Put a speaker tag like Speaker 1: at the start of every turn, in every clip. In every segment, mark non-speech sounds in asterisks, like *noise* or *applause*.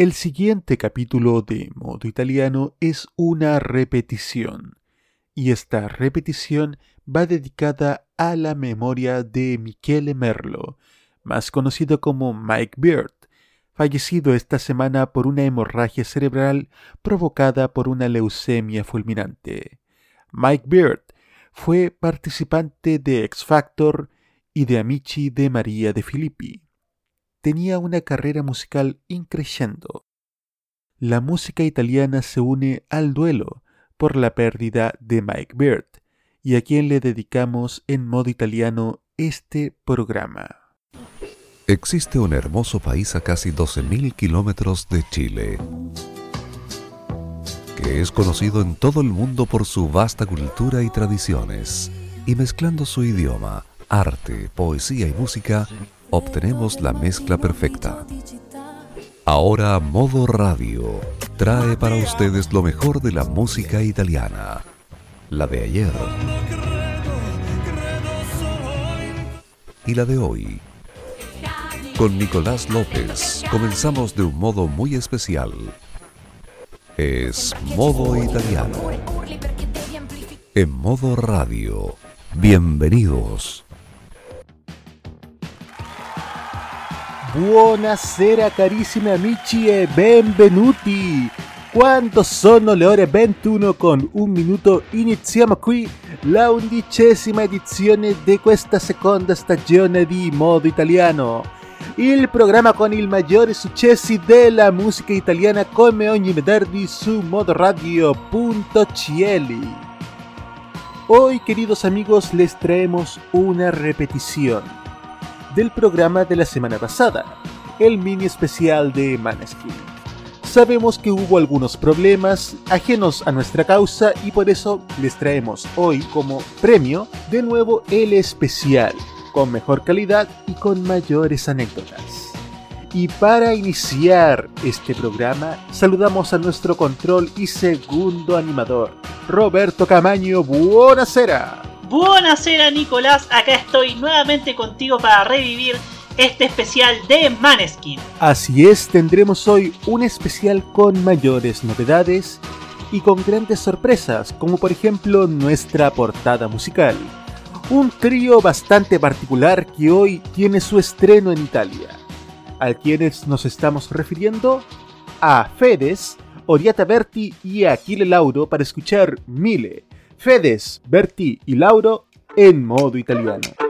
Speaker 1: El siguiente capítulo de Modo Italiano es una repetición, y esta repetición va dedicada a la memoria de Michele Merlo, más conocido como Mike Beard, fallecido esta semana por una hemorragia cerebral provocada por una leucemia fulminante. Mike Beard fue participante de X Factor y de Amici de María de Filippi. Tenía una carrera musical increyendo. La música italiana se une al duelo por la pérdida de Mike Beard, y a quien le dedicamos en modo italiano este programa.
Speaker 2: Existe un hermoso país a casi 12.000 kilómetros de Chile, que es conocido en todo el mundo por su vasta cultura y tradiciones, y mezclando su idioma, arte, poesía y música, obtenemos la mezcla perfecta. Ahora Modo Radio trae para ustedes lo mejor de la música italiana, la de ayer y la de hoy con Nicolás López comenzamos de un modo muy especial. Es modo italiano. En modo radio. Bienvenidos.
Speaker 1: Buonasera carissimi amici e benvenuti. Quando sono le ore 21 con un minuto iniziamo qui la undicesima edizione di questa seconda stagione di Modo Italiano il programma con i maggiori successi della musica italiana come ogni venerdì su modoradio.cl. Hoy, queridos amigos, les traemos una repetición del programa de la semana pasada, el mini especial de Maneskin. Sabemos que hubo algunos problemas ajenos a nuestra causa y por eso les traemos hoy como premio de nuevo el especial con mejor calidad y con mayores anécdotas. Y para iniciar este programa, saludamos a nuestro control y segundo animador, Roberto Camaño. Buonasera.
Speaker 3: Buonasera, Nicolás. Acá estoy nuevamente contigo para revivir este especial de Maneskin.
Speaker 1: Así es, tendremos hoy un especial con mayores novedades y con grandes sorpresas, como por ejemplo nuestra portada musical un trío bastante particular que hoy tiene su estreno en Italia. A quienes nos estamos refiriendo a Fedes, Oriata Berti y Aquile Lauro para escuchar Mile, Fedes, Berti y Lauro en modo italiano.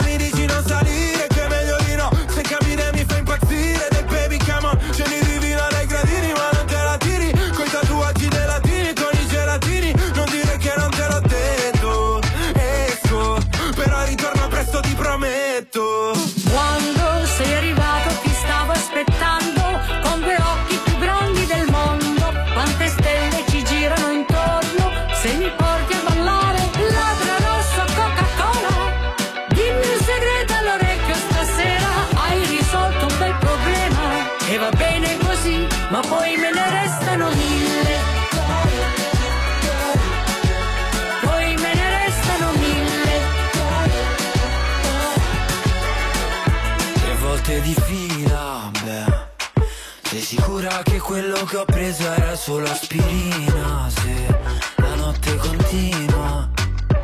Speaker 4: che quello che ho preso era solo aspirina? Se la notte continua.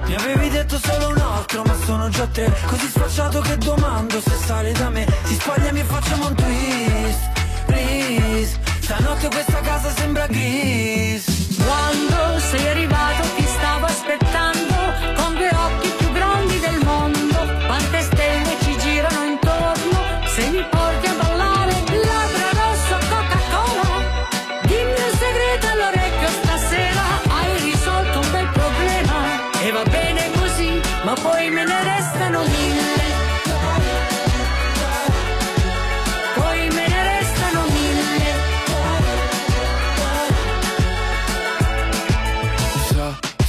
Speaker 4: Mi avevi detto solo un altro ma sono già tre. Così sfacciato che domando se sale da me. Si spogliami e facciamo un twist, please. Stanotte questa casa sembra gris.
Speaker 5: Quando sei arrivato ti stavo aspettando con due occhi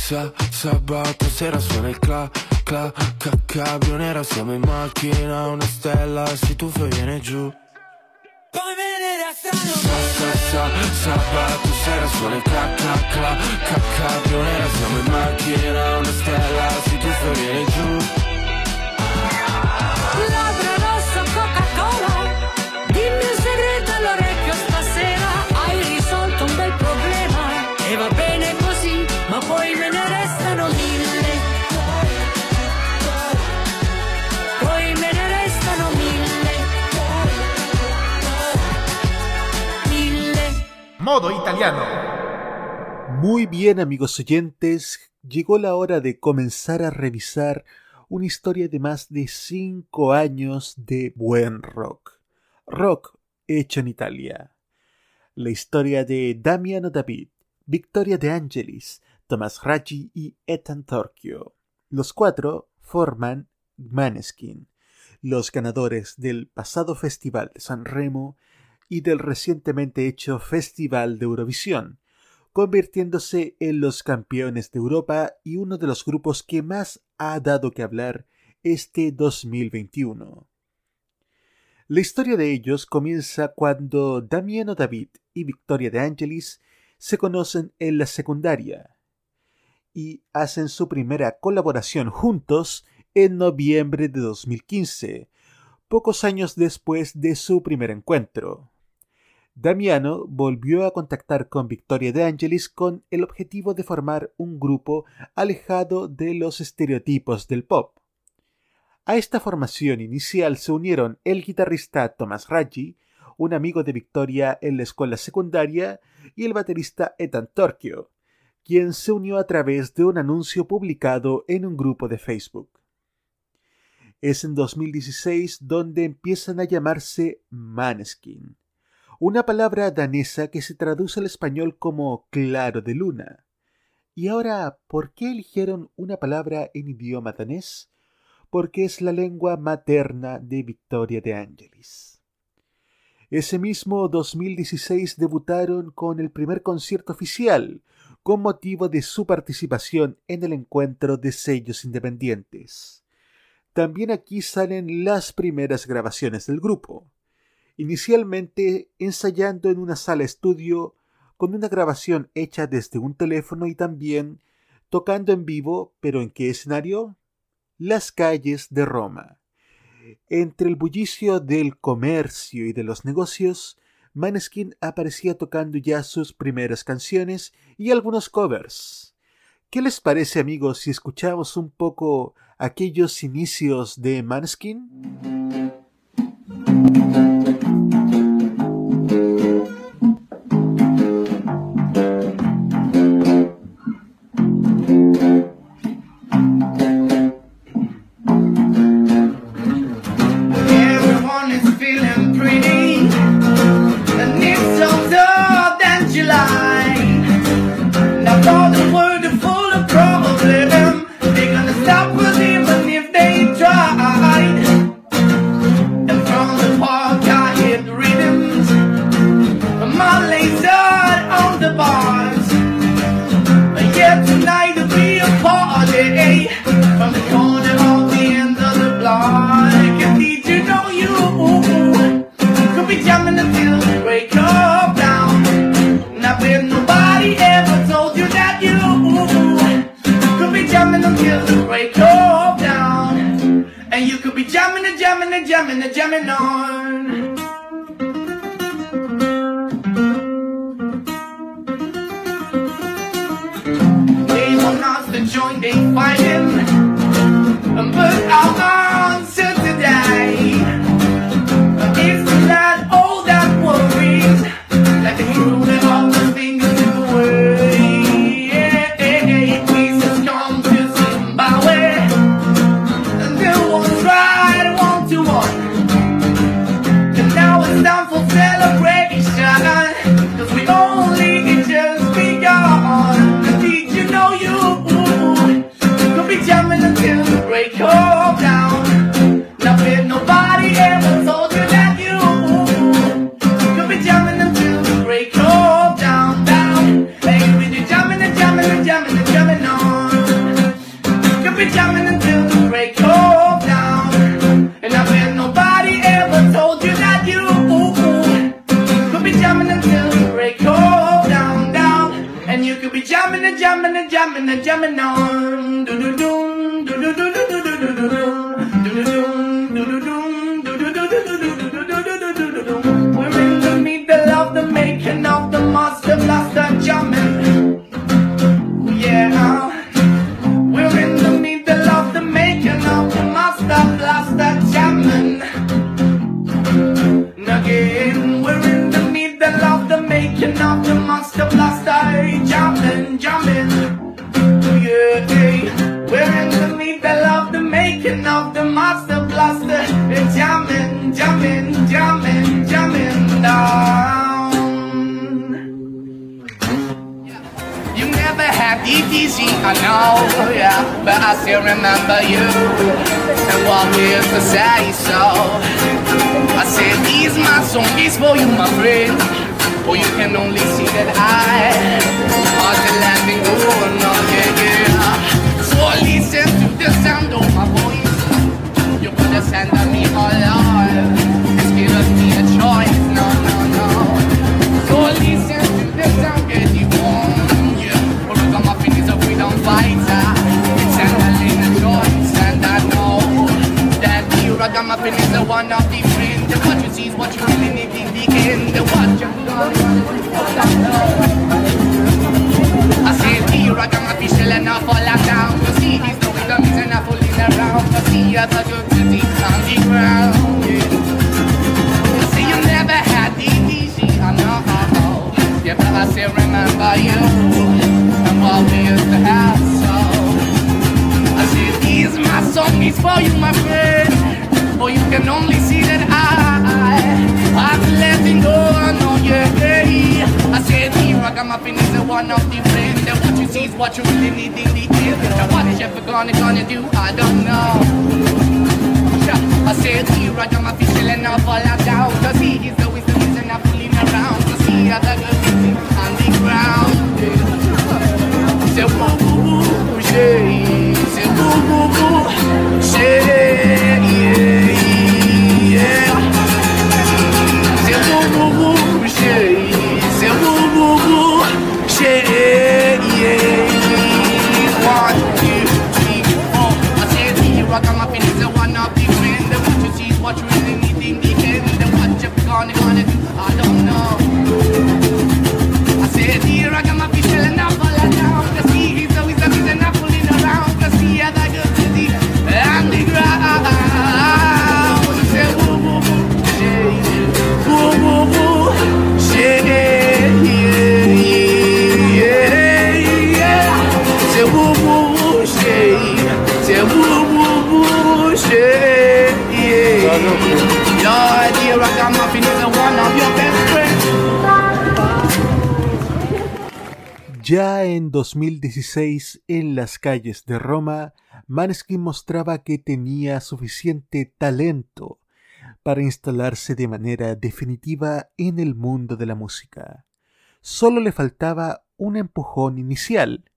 Speaker 6: sa, sabato sera suona il cla, cla, ca, cabrio nera Siamo in macchina, una stella, si tuffa e viene giù. Poi venere a strano. Sa, sa, sa, sabato sera suona il cla, cla, cla, ca, cabrio nera Siamo in macchina, una stella, si tuffa e viene giù
Speaker 1: Modo italiano. Muy bien amigos oyentes, llegó la hora de comenzar a revisar una historia de más de 5 años de buen rock. Rock hecho en Italia. La historia de Damiano David, Victoria De Angelis, Thomas Raggi y Ethan Torchio. Los cuatro forman Maneskin, los ganadores del pasado Festival de San Remo y del recientemente hecho Festival de Eurovisión, convirtiéndose en los campeones de Europa y uno de los grupos que más ha dado que hablar este 2021. La historia de ellos comienza cuando Damiano David y Victoria de Angelis se conocen en la secundaria y hacen su primera colaboración juntos en noviembre de 2015, pocos años después de su primer encuentro. Damiano volvió a contactar con Victoria de Angelis con el objetivo de formar un grupo alejado de los estereotipos del pop. A esta formación inicial se unieron el guitarrista Thomas Raggi, un amigo de Victoria en la escuela secundaria, y el baterista Ethan Torchio, quien se unió a través de un anuncio publicado en un grupo de Facebook. Es en 2016 donde empiezan a llamarse Maneskin una palabra danesa que se traduce al español como claro de luna. Y ahora, ¿por qué eligieron una palabra en idioma danés? Porque es la lengua materna de Victoria de Angelis. Ese mismo 2016 debutaron con el primer concierto oficial, con motivo de su participación en el encuentro de sellos independientes. También aquí salen las primeras grabaciones del grupo inicialmente ensayando en una sala estudio con una grabación hecha desde un teléfono y también tocando en vivo, pero ¿en qué escenario? Las calles de Roma. Entre el bullicio del comercio y de los negocios, Maneskin aparecía tocando ya sus primeras canciones y algunos covers. ¿Qué les parece amigos si escuchamos un poco aquellos inicios de Maneskin?
Speaker 7: Jamming and jamming and jamming and jamming on They want us to join, they fighting But our know, yeah, but I still remember you and what used to say so. I said these my songs for you, my friend. Or you can only see that I are the landing over, no, yeah, yeah. So listen to the sound of my voice. You sand on me all alive. The ragamuffin is the one of the friend. And what you see is what you really need in the. And what you I said the ragamuffin shall not fall down. You see, he's the rhythm, he's not fooling around. You see, other good to see on the ground. Yeah. See, you never had the easy, I know. Yeah, but I still remember you and what we used to have. So I said, these my song is for you, my friend. Or you can only see that I, I'm letting go. I know, yeah, yeah. I said, the ragamuffin is the one of the friend. And what you see is what you really need in the end. And what is ever gonna, gonna do? I don't know. I said he right on my feet chillin' up all out down Cause he is the wisdom reason I'm fooling around Cause he had the good on the ground yeah. Woo woo woo, Say woo woo woo, yeah,
Speaker 1: Ya en 2016, en las calles de Roma, Maneskin mostraba que tenía suficiente talento para instalarse de manera definitiva en el mundo de la música. Solo le faltaba un empujón inicial,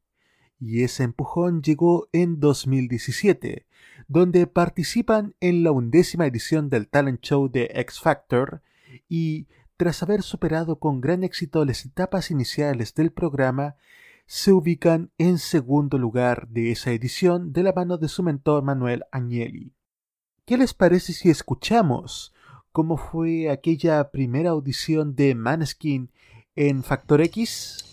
Speaker 1: y ese empujón llegó en 2017, donde participan en la undécima edición del talent show de X Factor y tras haber superado con gran éxito las etapas iniciales del programa, se ubican en segundo lugar de esa edición de la mano de su mentor Manuel Agnelli. ¿Qué les parece si escuchamos cómo fue aquella primera audición de Maneskin en Factor X?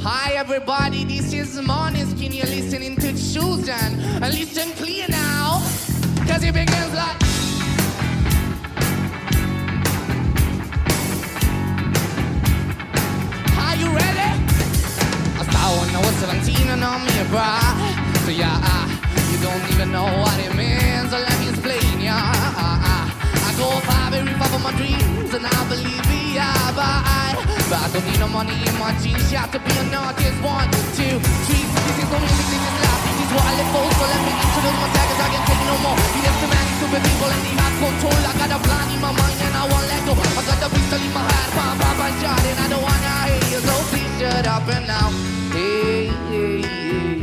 Speaker 7: Hi everybody, this is. You're listening to listen clear now, cause it begins like. Are you ready? I started when I was 17 and I'm your bride. So yeah, uh, you don't even know what it means. So let me explain, yeah. I go far, very far from my dreams, and I believe we are by. But I don't need no money in my jeans, yeah, to be an artist. One, two, three. This is the music, this is life, is what I live eh, for. Eh, so let me introduce myself, cause I can't take no more. Yes, the man, stupid people, and they have control. I got a plan in my mind, and I won't let go. I got a pistol in my heart, pam, pam, pam, shot, and I don't wanna hear you. So please shut up and now. Hey, hey, hey.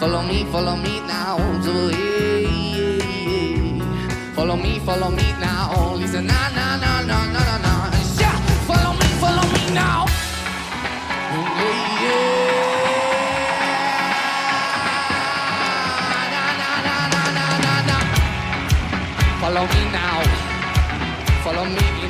Speaker 7: Follow me, follow me now. So hey, hey, hey. Follow me, follow me now. Listen, na na na na na na na. Yeah, follow me, follow me now. Follow me now. Follow me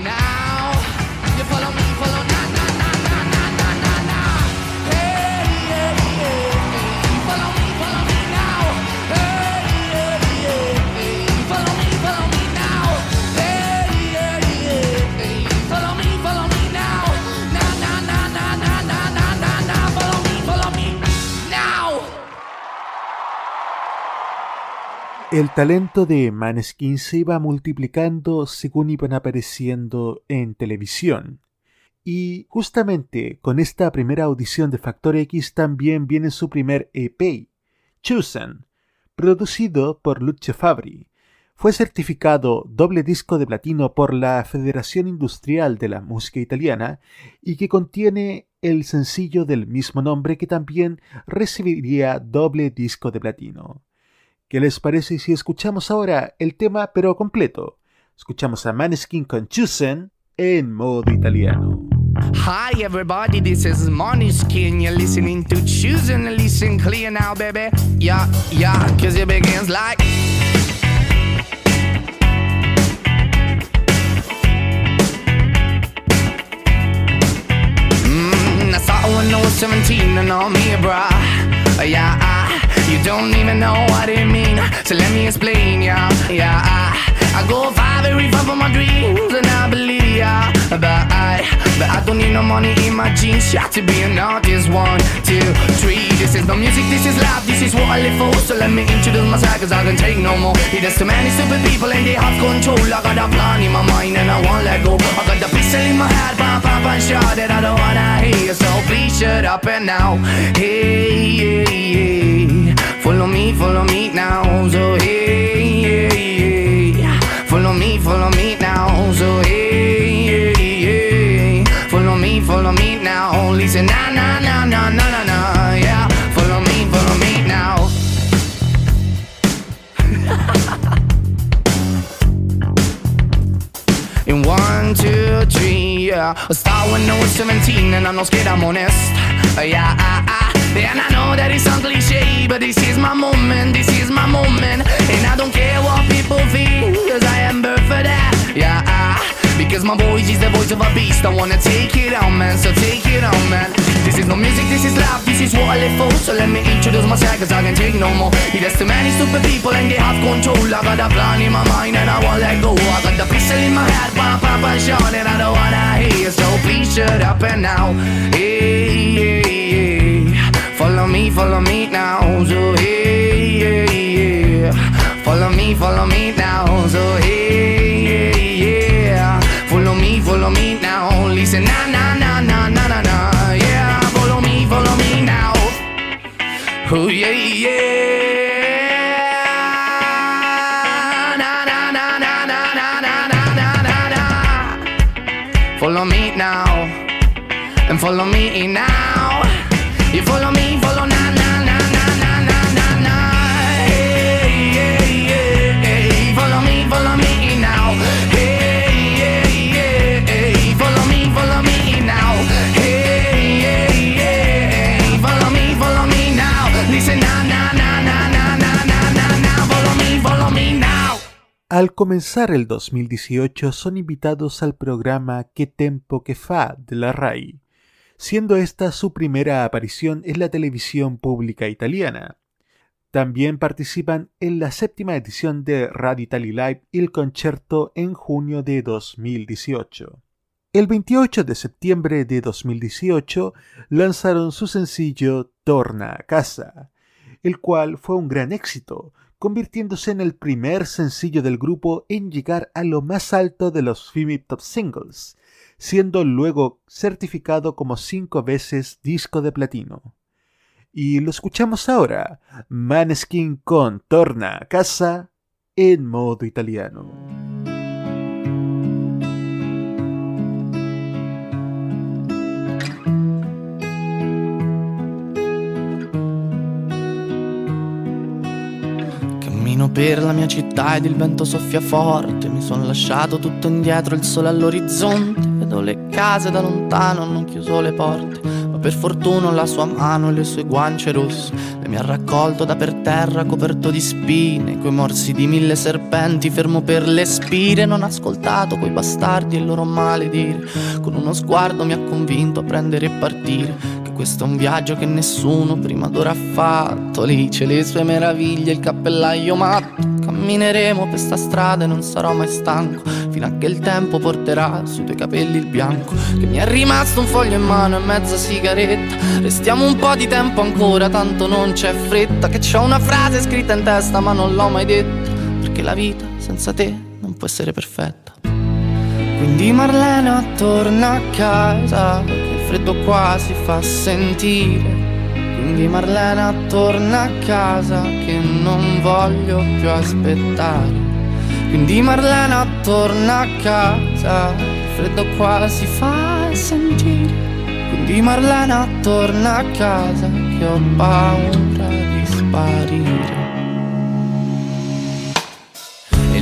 Speaker 1: El talento de Maneskin se iba multiplicando según iban apareciendo en televisión. Y justamente con esta primera audición de Factor X también viene su primer EP, Chosen, producido por Lucio Fabri. Fue certificado doble disco de platino por la Federación Industrial de la Música Italiana y que contiene el sencillo del mismo nombre que también recibiría doble disco de platino. ¿Qué les parece si escuchamos ahora el tema pero completo? Escuchamos a Maneskin con Chosen en modo italiano.
Speaker 7: Hi everybody, this is Skin. You're listening to Choosing and listen clear now, baby. Yeah, yeah, cause it begins like Mm, I saw when I was 17 and all me, bruh. Uh, yeah, you don't even know what it mean. So let me explain, yeah, yeah. Uh, I go far, very far for my dreams, and I believe, yeah. But I, but I don't need no money in my jeans. Yeah, to be an artist, one, two, three. This is no music, this is life, this is what I live for. So let me introduce myself, cause I can take no more. There's too many stupid people and they have control. I got a plan in my mind and I won't let go. I got the pistol in my head, pam, pam, pam, shot that I don't wanna hear. So please shut up and now. Hey, yeah. Follow me, follow me now. So hey, yeah, yeah. Follow me, follow me now. So hey, yeah, yeah. Follow me, follow me now. Listen, na na na na na na na. Yeah. Follow me, follow me now. *laughs* In one, two, three, yeah. I start when I was 17 and I'm not scared, I'm honest. Yeah, ah, ah. And I know that it sounds cliche, but this is my moment, this is my moment. And I don't care what people think, cause I am birthed for that. Yeah, ah. Because my voice is the voice of a beast. I wanna take it on, man, so take it on, man. This is no music, this is life, this is what I live for. So let me introduce myself, cause I can take no more. There's too many stupid people and they have control. I got a plan in my mind and I won't let go. I got the pistol in my head, pam, pam, shot, and I don't wanna hear. So please shut up and now. Hey, hey, hey. Follow me, follow me now, so hey, yeah, yeah. Follow me, follow me now, so hey, yeah, yeah. Follow me, follow me now, listen, na na na na na na na, yeah. Follow me, follow me now, oh yeah, yeah. follow me now and follow me now you follow me
Speaker 1: Al comenzar el 2018 son invitados al programa Que Tempo Que Fa de la RAI, siendo esta su primera aparición en la televisión pública italiana. También participan en la séptima edición de Radio Italy Live Il Concerto en junio de 2018. El 28 de septiembre de 2018 lanzaron su sencillo Torna a casa, el cual fue un gran éxito, convirtiéndose en el primer sencillo del grupo en llegar a lo más alto de los FIMI Top Singles, siendo luego certificado como cinco veces disco de platino. Y lo escuchamos ahora, Maneskin con Torna a casa en modo italiano.
Speaker 7: Cammino per la mia città ed il vento soffia forte, mi son lasciato tutto indietro, il sole all'orizzonte. Vedo le case da lontano, hanno chiuso le porte. Ma per fortuna la sua mano e le sue guance rosse. Le mi ha raccolto da per terra, coperto di spine. Coi morsi di mille serpenti, fermo per le spire. Non ho ascoltato quei bastardi e il loro maledire. Con uno sguardo mi ha convinto a prendere e partire. Questo è un viaggio che nessuno prima d'ora ha fatto. Lì c'è le sue meraviglie, il cappellaio matto. Cammineremo per sta strada e non sarò mai stanco Fino a che il tempo porterà sui tuoi capelli il bianco. Che mi è rimasto un foglio in mano e mezza sigaretta. Restiamo un po' di tempo ancora, tanto non c'è fretta. Che c'ho una frase scritta in testa ma non l'ho mai detta. Perché la vita senza te non può essere perfetta. Quindi Marlena torna a casa freddo qua si fa sentire quindi Marlena torna a casa che non voglio più aspettare. Quindi Marlena torna a casa, freddo qua si fa sentire. Quindi Marlena torna a casa che ho paura di sparire.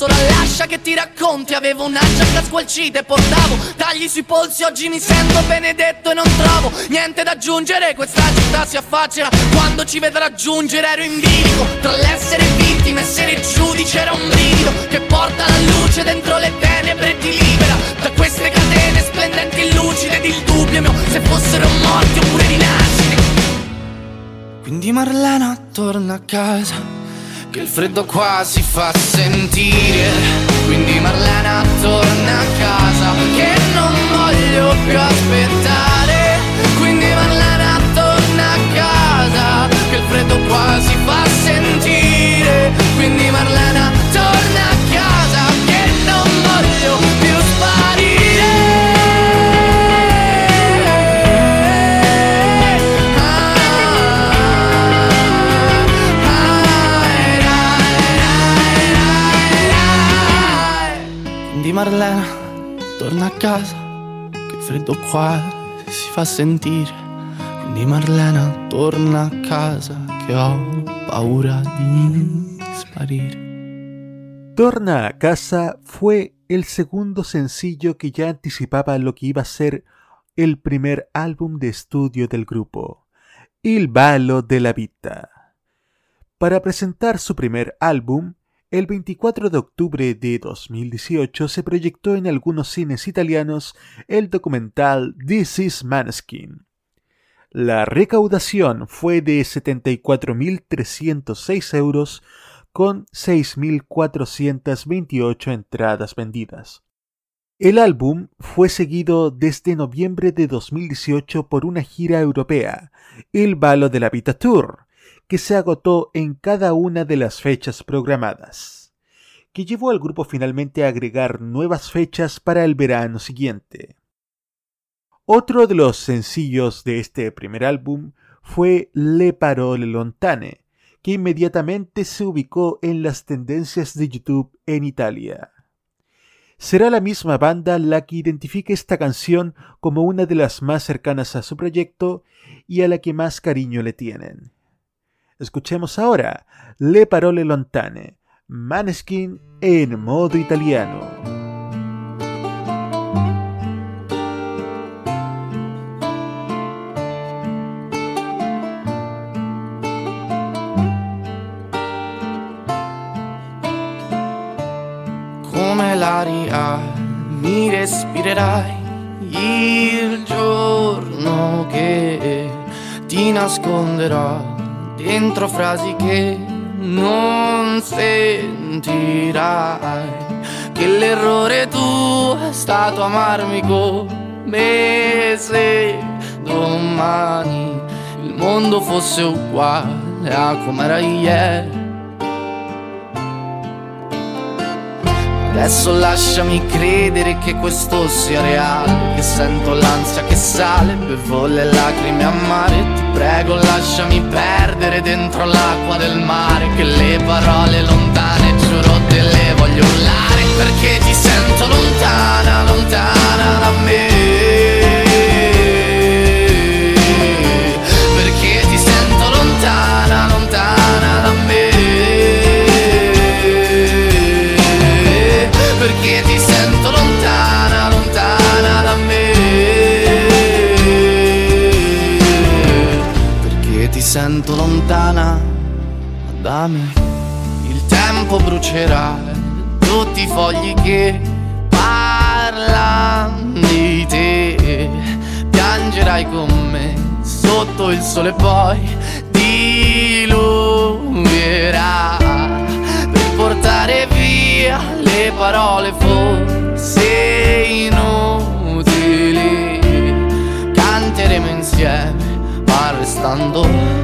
Speaker 7: solo lascia che ti racconti. Avevo una giacca squalcita e portavo Tagli sui polsi. Oggi mi sento benedetto e non trovo Niente da aggiungere. Questa città si affaccia Quando ci vedrà giungere. Ero in bilico Tra l'essere vittima e essere giudice. Era un brivido Che porta la luce dentro le tenebre E ti libera Da queste catene splendenti e lucide. Ed il dubbio mio Se fossero morti oppure rinascite. Quindi Marlena torna a casa Che il freddo qua si fa sentire. Quindi Marlena torna a casa Che non voglio più aspettare. Quindi Marlena torna a casa Che il freddo qua si fa sentire. Quindi Marlena Quindi Marlena torna a casa Che freddo qua si fa sentire Quindi Marlena torna a casa Che ho paura di sparire
Speaker 1: Torna a casa fue el segundo sencillo que ya anticipaba lo que iba a ser el primer álbum de estudio del grupo, Il Ballo della Vita. Para presentar su primer álbum, el 24 de octubre de 2018 se proyectó en algunos cines italianos el documental This is Maneskin. La recaudación fue de 74.306 euros con 6.428 entradas vendidas. El álbum fue seguido desde noviembre de 2018 por una gira europea, el Balo de la Vita Tour, que se agotó en cada una de las fechas programadas, que llevó al grupo finalmente a agregar nuevas fechas para el verano siguiente. Otro de los sencillos de este primer álbum fue Le Parole Lontane, que inmediatamente se ubicó en las tendencias de YouTube en Italia. Será la misma banda la que identifique esta canción como una de las más cercanas a su proyecto y a la que más cariño le tienen. Escuchemos ahora Le Parole Lontane, Maneskin en modo italiano.
Speaker 7: l'aria mi respirerai il giorno che ti nasconderò dentro frasi che non sentirai. Che l'errore tu è stato amarmi come se domani il mondo fosse uguale a come era ieri Adesso lasciami credere che questo sia reale Che sento l'ansia che sale, bevo le lacrime amare. Ti prego lasciami perdere dentro l'acqua del mare Che le parole lontane, giuro te le voglio urlare Perché ti sento lontana, lontana da me da me. Il tempo brucerà tutti i fogli che parlano di te. Piangerai con me sotto il sole poi diluvierà per portare via le parole forse inutili. Canteremo insieme, ma restando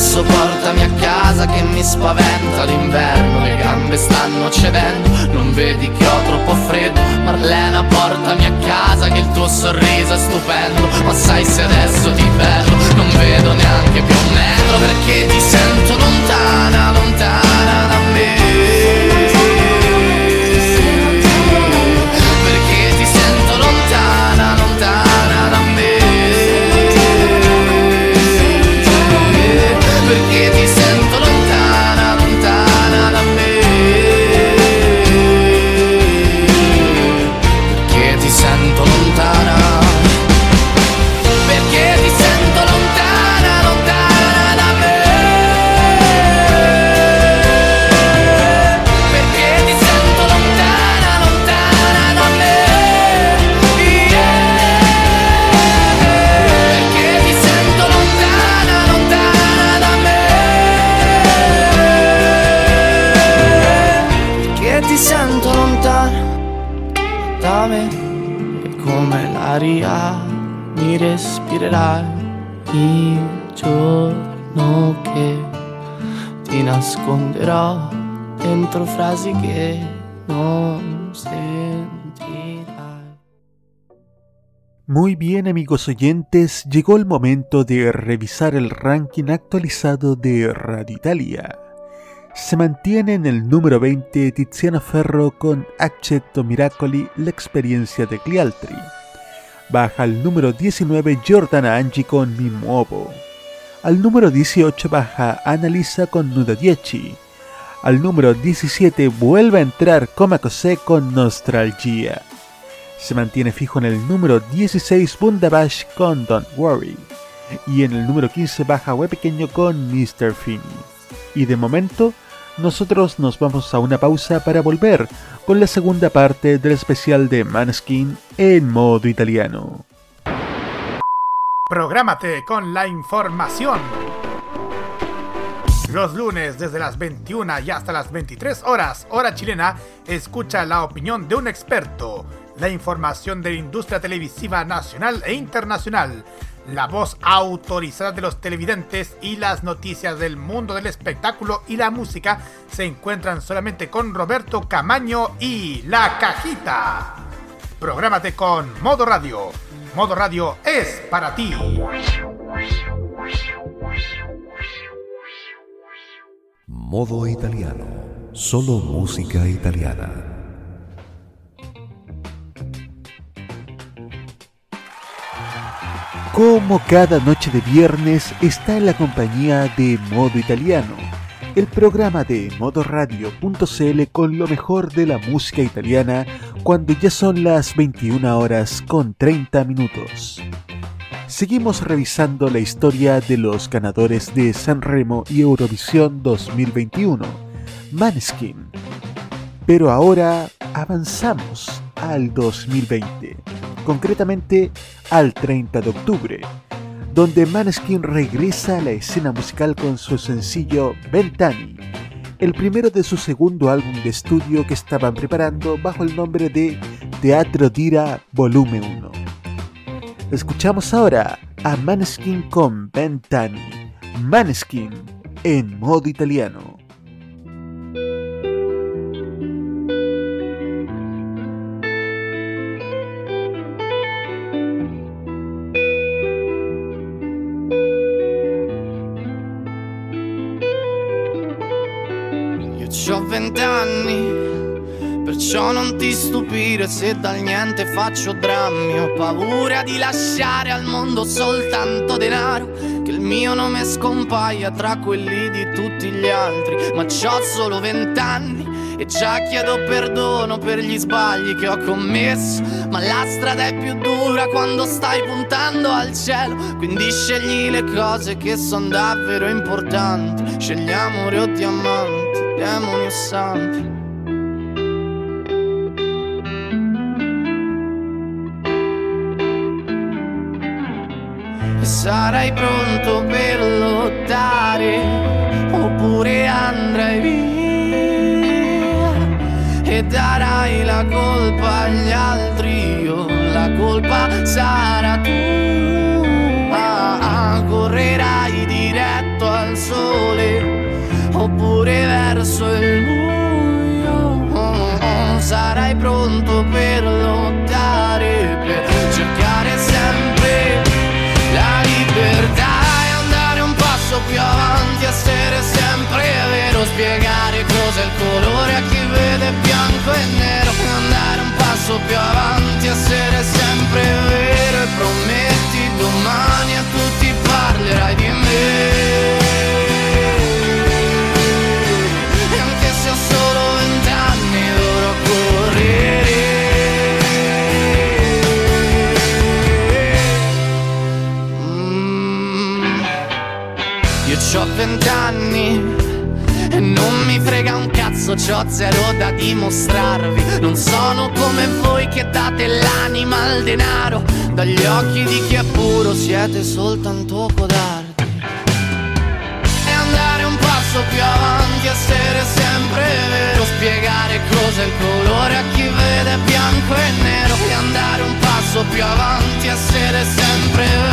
Speaker 7: Adesso portami a casa che mi spaventa l'inverno, le gambe stanno cedendo, non vedi che ho troppo freddo. Marlena portami a casa che il tuo sorriso è stupendo, ma sai se adesso ti perdo, non vedo neanche più un metro perché ti sento lontana, lontana da me. Dentro.
Speaker 1: Muy bien amigos oyentes, llegó el momento de revisar el ranking actualizado de Radio Italia. Se mantiene en el número 20 Tiziano Ferro con Accetto Miracoli, la experiencia de Glialtri. Baja al número 19 Giordana Angi con Mi Muovo. Al número 18 baja Annalisa con Nuda Dieci. Al número 17 vuelve a entrar Comacosé con Nostalgia. Se mantiene fijo en el número 16 Bundabash con Don't Worry. Y en el número 15 baja Web Pequeño con Mr. Fini. Y de momento, nosotros nos vamos a una pausa para volver con la segunda parte del especial de Maneskin en modo italiano.
Speaker 8: Prográmate con la información. Los lunes desde las 21 y hasta las 23 horas, hora chilena, escucha la opinión de un experto, la información de la industria televisiva nacional e internacional, la voz autorizada de los televidentes y las noticias del mundo del espectáculo y la música se encuentran solamente con Roberto Camaño y La Cajita. Prográmate con Modo Radio. Modo Radio es para ti.
Speaker 2: Modo italiano. Solo música italiana.
Speaker 1: Como cada noche de viernes está en la compañía de Modo Italiano, el programa de modoradio.cl con lo mejor de la música italiana cuando ya son las 21 horas con 30 minutos. Seguimos revisando la historia de los ganadores de Sanremo y Eurovisión 2021, Maneskin. Pero ahora avanzamos al 2020, concretamente al 30 de octubre, donde Maneskin regresa a la escena musical con su sencillo Ventani, el primero de su segundo álbum de estudio que estaban preparando bajo el nombre de Teatro Tira Volumen 1. Escuchamos ahora a Maneskin con Ventani, Maneskin en modo italiano.
Speaker 7: Vent'anni, perciò non ti stupire se dal niente faccio drammi. Ho paura di lasciare al mondo soltanto denaro, che il mio nome scompaia tra quelli di tutti gli altri. Ma c'ho solo vent'anni e già chiedo perdono per gli sbagli che ho commesso. Ma la strada è più dura quando stai puntando al cielo. Quindi scegli le cose che sono davvero importanti. Scegli amore o diamanti demoni o santi. E sarai pronto per lottare oppure andrai via. E darai la colpa agli altri o la colpa sarà tua. Correrai diretto al sole verso il buio. Sarai pronto per lottare, per cercare sempre la libertà e andare un passo più avanti, essere sempre vero, spiegare cos'è il colore a chi vede bianco e nero, andare un passo più avanti, essere sempre vero e prometti domani vent'anni e non mi frega un cazzo, c'ho zero da dimostrarvi. Non sono come voi che date l'anima al denaro. Dagli occhi di chi è puro siete soltanto codardi. E andare un passo più avanti, essere sempre vero. Spiegare cos'è il colore a chi vede bianco e nero. E andare un passo più avanti, essere sempre vero.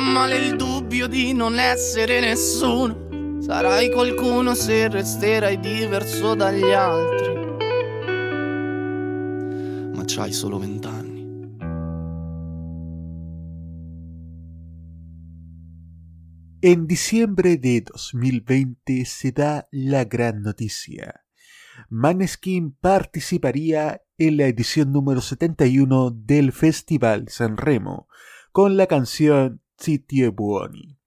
Speaker 7: Male il dubbio di non essere nessuno. Sarai qualcuno se resterai diverso dagli altri. Ma c'hai solo vent'anni.
Speaker 1: En diciembre de 2020 se da la gran noticia. Maneskin participaría en la edición número 71 del Festival San Remo con la canción Buoni.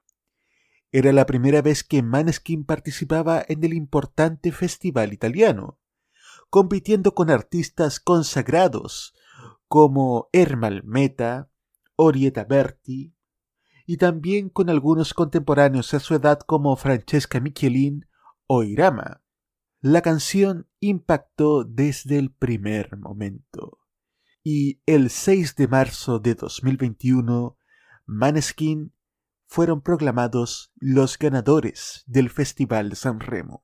Speaker 1: Era la primera vez que Maneskin participaba en el importante festival italiano. compitiendo con artistas consagrados como Ermal Meta, Orieta Berti, y también con algunos contemporáneos a su edad como Francesca Michelin o Irama. La canción impactó desde el primer momento. Y el 6 de marzo de 2021, Maneskin fueron proclamados los ganadores del Festival de San Remo.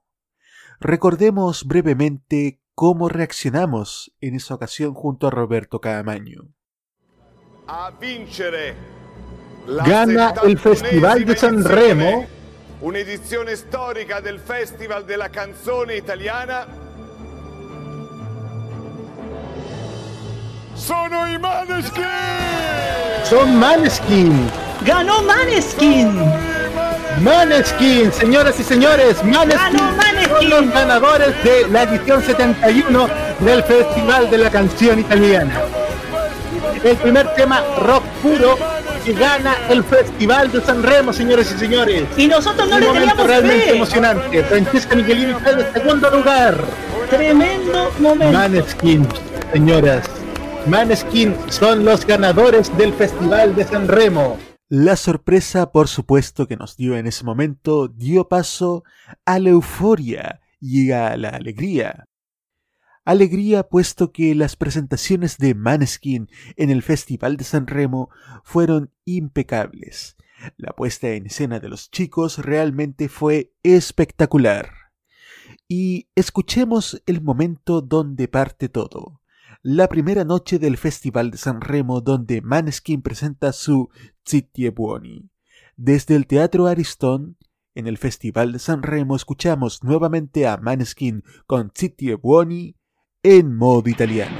Speaker 1: Recordemos brevemente cómo reaccionamos en esa ocasión junto a Roberto Caamaño.
Speaker 9: A vincere la
Speaker 10: Gana el Festival de San Remo.
Speaker 9: Un'edizione storica del Festival della canzone italiana. Sono i Maneskin!
Speaker 10: Son Maneskin.
Speaker 3: ¡Ganó Maneskin!
Speaker 10: Maneskin, señoras y señores, Maneskin,
Speaker 3: ¡Ganó Maneskin!
Speaker 10: son los ganadores de la edición 71 del Festival de la Canción Italiana. El primer tema rock puro que gana el Festival de San Remo, señores y señores.
Speaker 3: Y nosotros no
Speaker 10: Un
Speaker 3: le
Speaker 10: momento
Speaker 3: teníamos
Speaker 10: realmente
Speaker 3: fe.
Speaker 10: emocionante. Francesca Michelini está en segundo lugar.
Speaker 3: Tremendo momento.
Speaker 10: Maneskin, señoras. Maneskin son los ganadores del Festival de San Remo.
Speaker 1: La sorpresa, por supuesto, que nos dio en ese momento dio paso a la euforia y a la alegría. Alegría puesto que las presentaciones de Maneskin en el Festival de San Remo fueron impecables. La puesta en escena de los chicos realmente fue espectacular. Y escuchemos el momento donde parte todo. La primera noche del Festival de San Remo donde Maneskin presenta su Zitti Buoni. Desde el Teatro Aristón, en el Festival de San Remo escuchamos nuevamente a Maneskin con Zitti Buoni en modo italiano.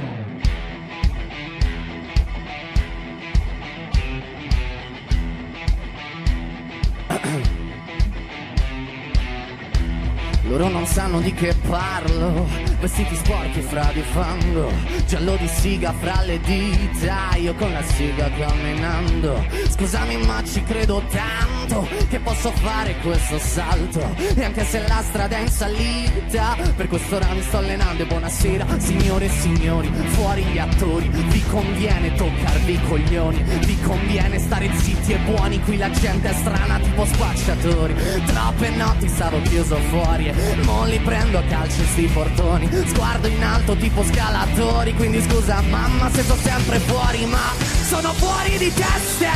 Speaker 7: Loro non sanno di che parlo Vestiti sporchi fra di fango Giallo di siga fra le dita Io con la siga camminando Scusami ma ci credo tanto Che posso fare questo salto. E anche se la strada è in salita Per quest'ora mi sto allenando E buonasera signore e signori Fuori gli attori Vi conviene toccarvi i coglioni Vi conviene stare zitti e buoni Qui la gente è strana tipo spacciatori. Troppe notti stavo chiuso fuori E mo li prendo a calci sti portoni Sguardo in alto tipo scalatori Quindi scusa mamma se sto sempre fuori Ma sono fuori di testa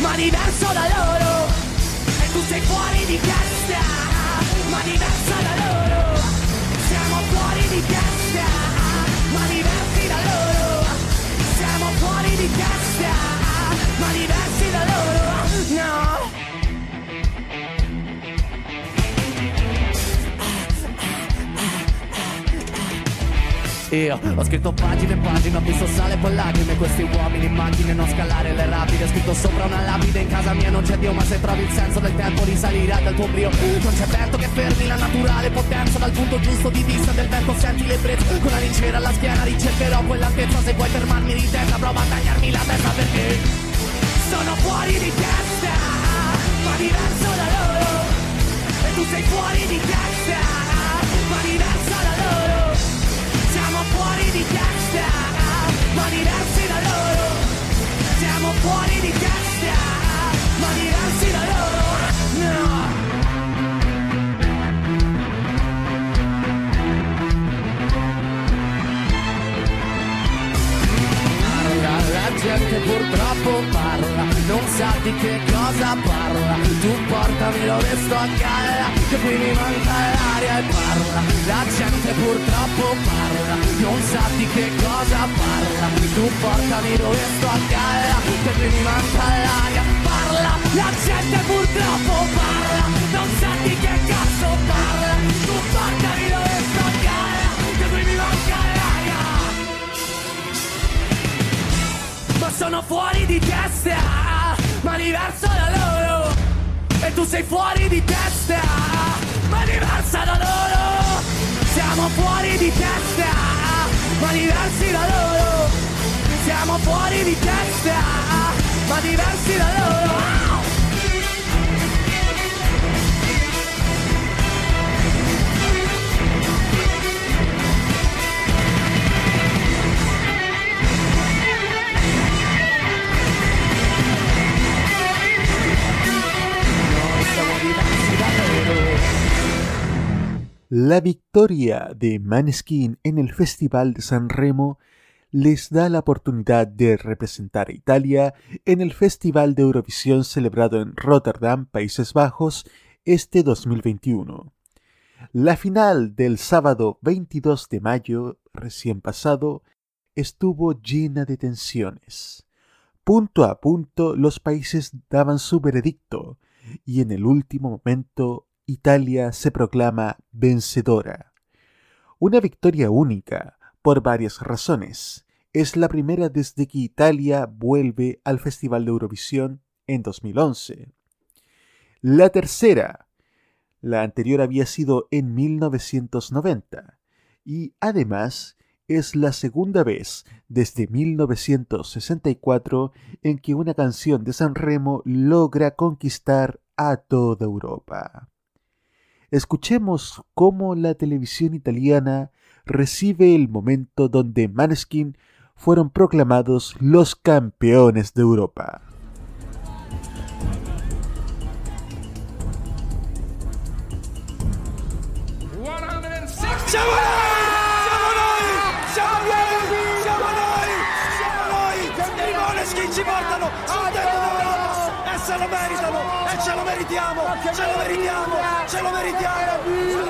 Speaker 7: Ma diverso da loro. E tu sei fuori di testa Ma diversa da loro. Siamo fuori di testa Ma diversi da loro. Siamo fuori di testa Io ho scritto pagine e pagine, ho visto sale con lacrime. Questi uomini in macchine, non scalare le rapide. Scritto sopra una lapide, in casa mia non c'è Dio Ma se trovi il senso del tempo risalirà dal tuo brio. Non c'è vento che fermi la naturale potenza Dal punto giusto di vista del vento. Senti l'ebbrezza Con la rincera alla schiena ricercherò quell'altezza. Se vuoi fermarmi di testa prova a tagliarmi la testa perché Sono fuori di testa, ma diverso da loro. E tu sei fuori di testa, diversi da loro. Siamo fuori di testa, ma diversi da loro. No. La gente purtroppo parla, non sa di che cosa parla. Tu portami dove sto a galla, che qui mi manca l'aria e parla. La gente purtroppo parla, non sa di che cosa parla. Tu portami dove sto a galla, che qui mi manca l'aria. Parla, la gente purtroppo parla, non sa di che cazzo parla. Tu portami dove sto a galla, che qui mi manca l'aria. Ma sono fuori di testa, ma diverso da loro. E tu sei fuori di testa, ma diversa da loro. Siamo fuori di testa, ma diversi da loro. Siamo fuori di testa, ma diversi da loro.
Speaker 1: La victoria de Maneskin en el Festival de San Remo les da la oportunidad de representar a Italia en el Festival de Eurovisión celebrado en Rotterdam, Países Bajos, este 2021. La final del sábado 22 de mayo, recién pasado, estuvo llena de tensiones. Punto a punto los países daban su veredicto y en el último momento Italia se proclama vencedora. Una victoria única, por varias razones. Es la primera desde que Italia vuelve al Festival de Eurovisión en 2011. La tercera, la anterior había sido en 1990 y además es la segunda vez desde 1964 en que una canción de San Remo logra conquistar a toda Europa. Escuchemos cómo la televisión italiana recibe el momento donde Maneskin fueron proclamados los campeones de Europa.
Speaker 11: E! E ce lo meritiamo! Ce lo meritiamo! Ce lo meritiamo! Ce lo meritiamo!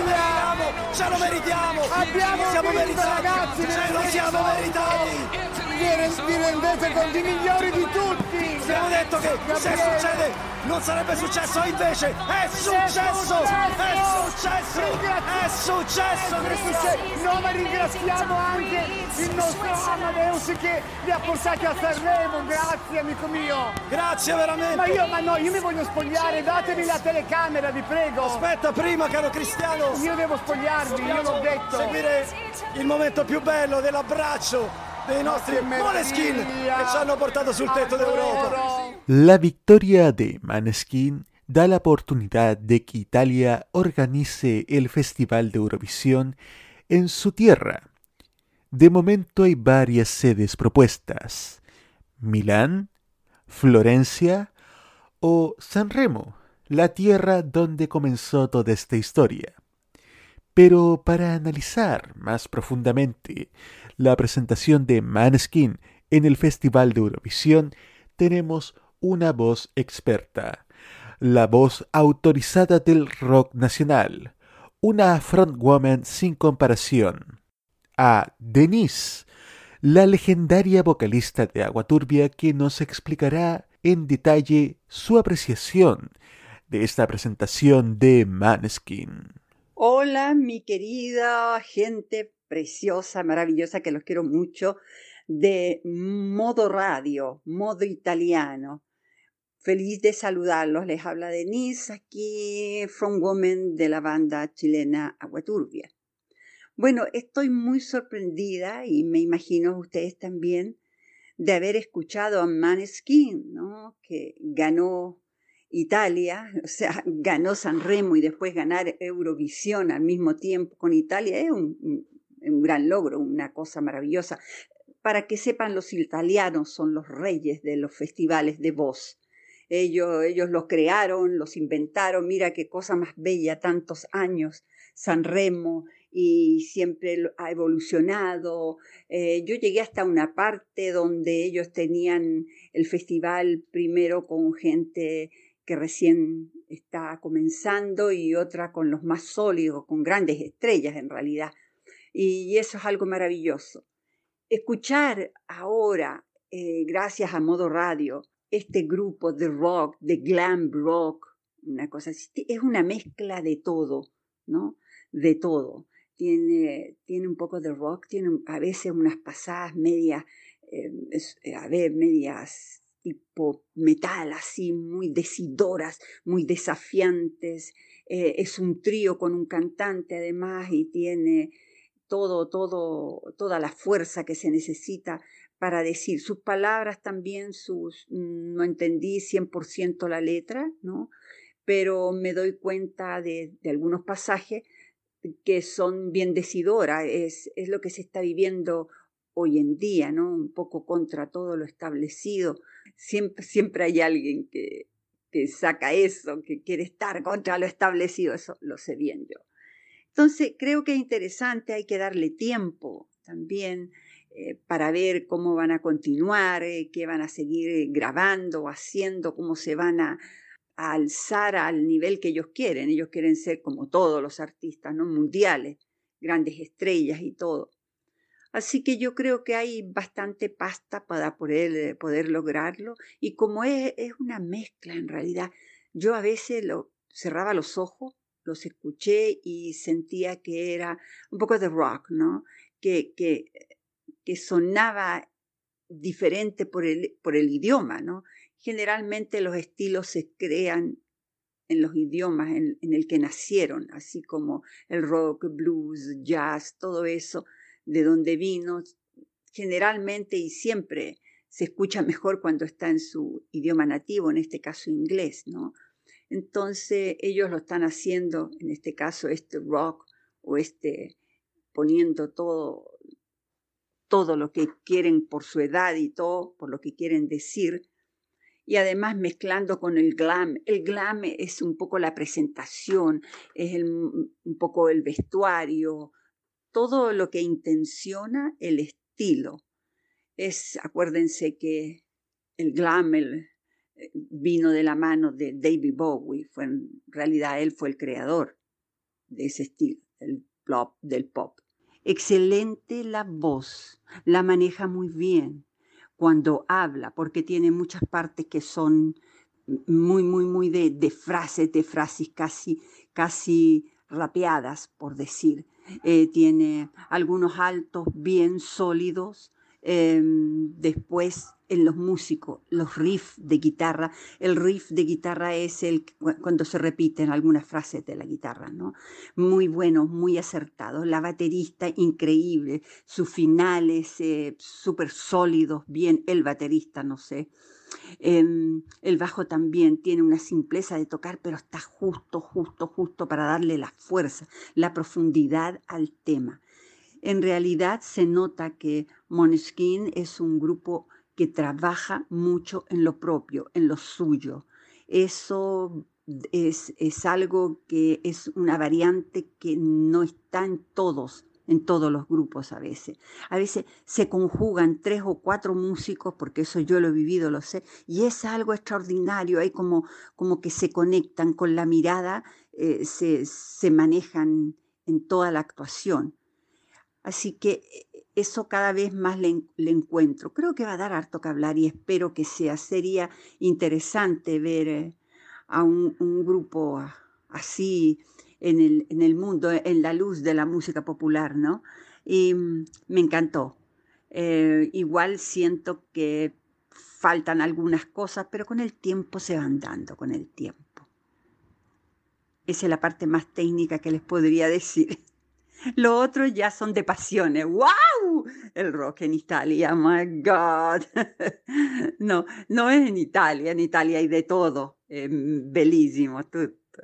Speaker 11: Lo meritiamo!
Speaker 12: Abbiamo
Speaker 11: Siamo
Speaker 12: vinto,
Speaker 11: meritati!
Speaker 12: ragazzi,
Speaker 11: Ce lo siamo meritati!
Speaker 12: Vi rendete conto i migliori di tutti!
Speaker 11: Abbiamo detto che se succede non sarebbe successo, invece è successo! È successo! È successo!
Speaker 12: Ringraziamo- No, ma ringraziamo anche il nostro Amadeus che li ha portati a Sanremo, grazie amico mio!
Speaker 11: Grazie veramente!
Speaker 12: Ma io, ma no, io mi voglio spogliare, datemi la telecamera, vi prego!
Speaker 11: Aspetta prima, caro Cristiano!
Speaker 12: Io devo spogliarvi, io l'ho detto!
Speaker 11: Seguire il momento più bello dell'abbraccio dei nostri
Speaker 12: che
Speaker 11: Måneskin che
Speaker 12: meraviglia!
Speaker 11: ci hanno portato sul tetto d'Europa.
Speaker 1: La victoria de Maneskin da la oportunidad de que Italia organice el Festival de Eurovisión en su tierra. De momento hay varias sedes propuestas. Milán, Florencia o San Remo, la tierra donde comenzó toda esta historia. Pero para analizar más profundamente la presentación de Maneskin en el Festival de Eurovisión, tenemos una voz experta, la voz autorizada del rock nacional, una frontwoman sin comparación, a Denise, la legendaria vocalista de Agua Turbia que nos explicará en detalle su apreciación de esta presentación de Maneskin.
Speaker 13: Hola, mi querida gente preciosa, maravillosa, que los quiero mucho, de Modo Radio, Modo Italiano. Feliz de saludarlos. Les habla Denise, aquí, From Woman de la banda chilena Agua Turbia. Bueno, estoy muy sorprendida y me imagino ustedes también de haber escuchado a Maneskin, ¿no? que ganó Italia, *laughs* o sea, ganó San Remo y después ganar Eurovisión al mismo tiempo con Italia es un, un- gran logro, una cosa maravillosa. Para que sepan, los italianos son los reyes de los festivales de voz. Ellos, ellos los crearon, los inventaron, mira qué cosa más bella, tantos años, San Remo, y siempre ha evolucionado. Eh, yo llegué hasta una parte donde ellos tenían el festival primero con gente que recién está comenzando y otra con los más sólidos, con grandes estrellas en realidad. Y eso es algo maravilloso. Escuchar ahora, eh, gracias a Modo Radio, este grupo de rock, de glam rock, una cosa es una mezcla de todo, ¿no? De todo. Tiene, tiene un poco de rock, tiene a veces unas pasadas medias, eh, eh, a ver, medias tipo metal, así, muy decidoras, muy desafiantes. Es un trío con un cantante además y tiene todo, toda la fuerza que se necesita para decir sus palabras también, sus, mm, no entendí 100% la letra, ¿no? Pero me doy cuenta de, de algunos pasajes que son bien decidoras, es, es lo que se está viviendo hoy en día, ¿no? Un poco contra todo lo establecido. Siempre, siempre hay alguien que, que saca eso, que quiere estar contra lo establecido, eso lo sé bien yo. Entonces, creo que es interesante, hay que darle tiempo también eh, para ver cómo van a continuar, eh, qué van a seguir grabando, haciendo, cómo se van a, a alzar al nivel que ellos quieren. Ellos quieren ser como todos los artistas, ¿no? Mundiales, grandes estrellas y todo. Así que yo creo que hay bastante pasta para poder, poder lograrlo. Y como es, es, una mezcla en realidad, yo a veces lo, cerraba los ojos, los escuché y sentía que era un poco de rock, ¿no? Que, que, sonaba diferente por el, por el idioma, ¿no? Generalmente los estilos se crean en los idiomas en, en el que nacieron, así como el rock, blues, jazz, todo eso de donde vino, generalmente y siempre se escucha mejor cuando está en su idioma nativo, en este caso inglés, ¿no? Entonces ellos lo están haciendo, en este caso este rock o este poniendo todo todo lo que quieren por su edad y todo por lo que quieren decir y además mezclando con el glam. El glam es un poco la presentación, es un poco el vestuario, todo lo que intenciona el estilo. Es, acuérdense que el glam el, vino de la mano de David Bowie, fue en realidad él fue el creador de ese estilo, el pop, del pop. Excelente la voz, la maneja muy bien cuando habla, porque tiene muchas partes que son muy, muy, muy de, de frases, de frases casi, casi rapeadas, por decir. Eh, tiene algunos altos bien sólidos. Em, después en los músicos, los riffs de guitarra. El riff de guitarra es el cuando se repiten algunas frases de la guitarra, ¿no? Muy bueno, muy acertado. La baterista, increíble. Sus finales eh, súper sólidos, bien. El baterista, no sé. Em, el bajo también tiene una simpleza de tocar, pero está justo, justo, justo para darle la fuerza, la profundidad al tema. En realidad se nota que Moneskin es un grupo que trabaja mucho en lo propio, en lo suyo. Eso es, es algo que es una variante que no está en todos en todos los grupos a veces. A veces se conjugan tres o cuatro músicos, porque eso yo lo he vivido, lo sé, y es algo extraordinario, hay como, como que se conectan con la mirada, eh, se, se manejan en toda la actuación. Así que eh, eso cada vez más le, encuentro. Creo que va a dar harto que hablar y espero que sea. Sería interesante ver eh, a un, grupo así en el, en el mundo, en la luz de la música popular, ¿no? Y mm, me encantó. Eh, igual siento que faltan algunas cosas, pero con el tiempo se van dando, con el tiempo. Esa es la parte más técnica que les podría decir. Lo otro ya son de pasiones. ¡Wow! El rock en Italia, my God. *laughs* No, no es en Italia, en Italia hay de todo. Eh, bellísimo, tutto.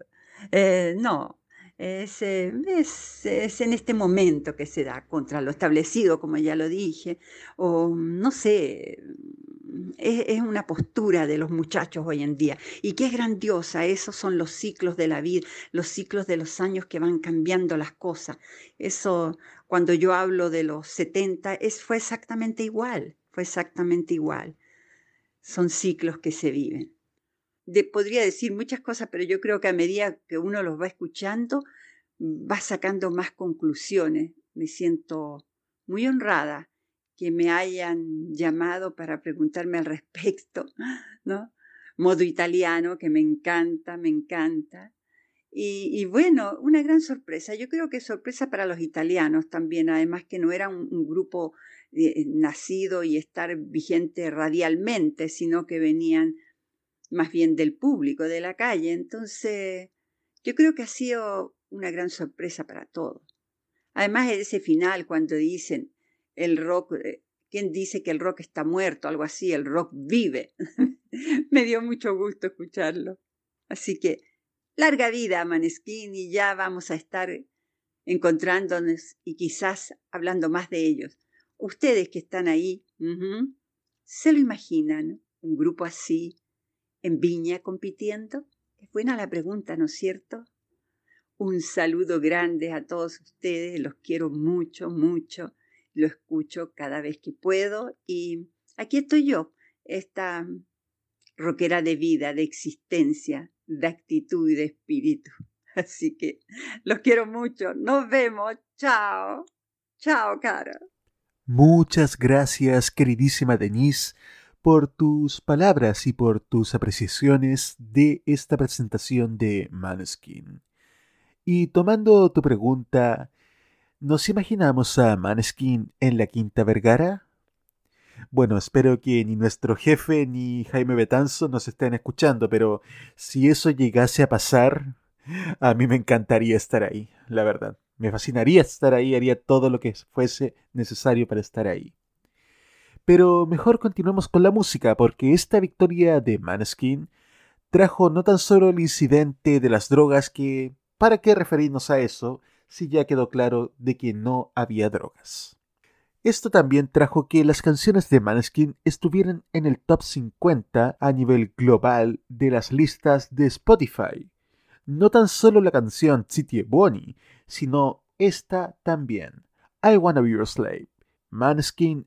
Speaker 13: Eh, no, es, eh, es, es, en este momento que se da contra lo establecido, como ya lo dije, o no sé, es, una postura de los muchachos hoy en día y que es grandiosa, esos son los ciclos de la vida, los ciclos de los años que van cambiando las cosas. Eso, cuando yo hablo de los 70, es, fue exactamente igual, fue exactamente igual. Son ciclos que se viven de, podría decir muchas cosas, pero yo creo que a medida que uno los va escuchando, va sacando más conclusiones. Me siento muy honrada que me hayan llamado para preguntarme al respecto, *laughs* ¿no? Modo italiano, que me encanta, me encanta. Y, bueno, una gran sorpresa. Yo creo que sorpresa para los italianos también, además que no era un, un grupo eh, nacido y estar vigente radialmente, sino que venían más bien del público, de la calle. Entonces, yo creo que ha sido una gran sorpresa para todos. Además, ese final, cuando dicen el rock, eh, ¿quién dice que el rock está muerto? Algo así, el rock vive. *laughs* Me dio mucho gusto escucharlo. Así que, larga vida, Maneskin, y ya vamos a estar encontrándonos y quizás hablando más de ellos. Ustedes que están ahí, ¿se lo imaginan? Un grupo así, en Viña compitiendo? Es buena la pregunta, ¿no es cierto? Un saludo grande a todos ustedes, los quiero mucho, mucho, lo escucho cada vez que puedo y aquí estoy yo, esta roquera de vida, de existencia, de actitud y de espíritu. *laughs* Así que los quiero mucho, nos vemos, chao, chao, cara.
Speaker 1: Muchas gracias, queridísima Denise, por tus palabras y por tus apreciaciones de esta presentación de Maneskin. Y tomando tu pregunta, ¿nos imaginamos a Maneskin en la Quinta Vergara? Bueno, espero que ni nuestro jefe ni Jaime Betanzo nos estén escuchando, pero si eso llegase a pasar, a mí me encantaría estar ahí, la verdad. Me fascinaría estar ahí, haría todo lo que fuese necesario para estar ahí. Pero mejor continuemos con la música, porque esta victoria de Maneskin trajo no tan solo el incidente de las drogas que, ¿para qué referirnos a eso si ya quedó claro de que no había drogas? Esto también trajo que las canciones de Maneskin estuvieran en el top 50 a nivel global de las listas de Spotify. No tan solo la canción City Bonnie, sino esta también, I Wanna Be Your Slave, Maneskin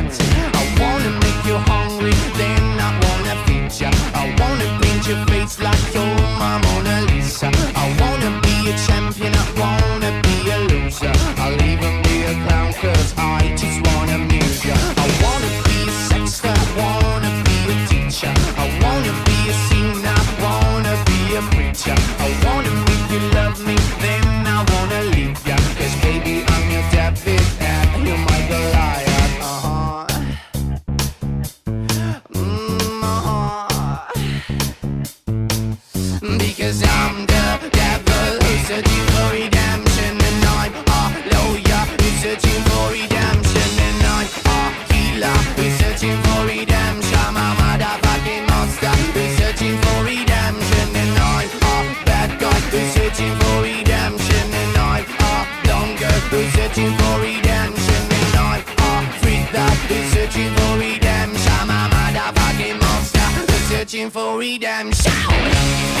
Speaker 7: I wanna make you hungry, then I wanna feed ya. I wanna paint your face like you're Mona Lisa. I wanna be a champion, I wanna be a loser. I'll even be a clown, cause I just wanna amuse ya. I wanna be a sexter, I wanna be a teacher. I wanna be a singer, I wanna be a preacher. Searching for redemption And I'm a freak that who's searching for redemption. I'm a motherfucking monster. Who's searching for redemption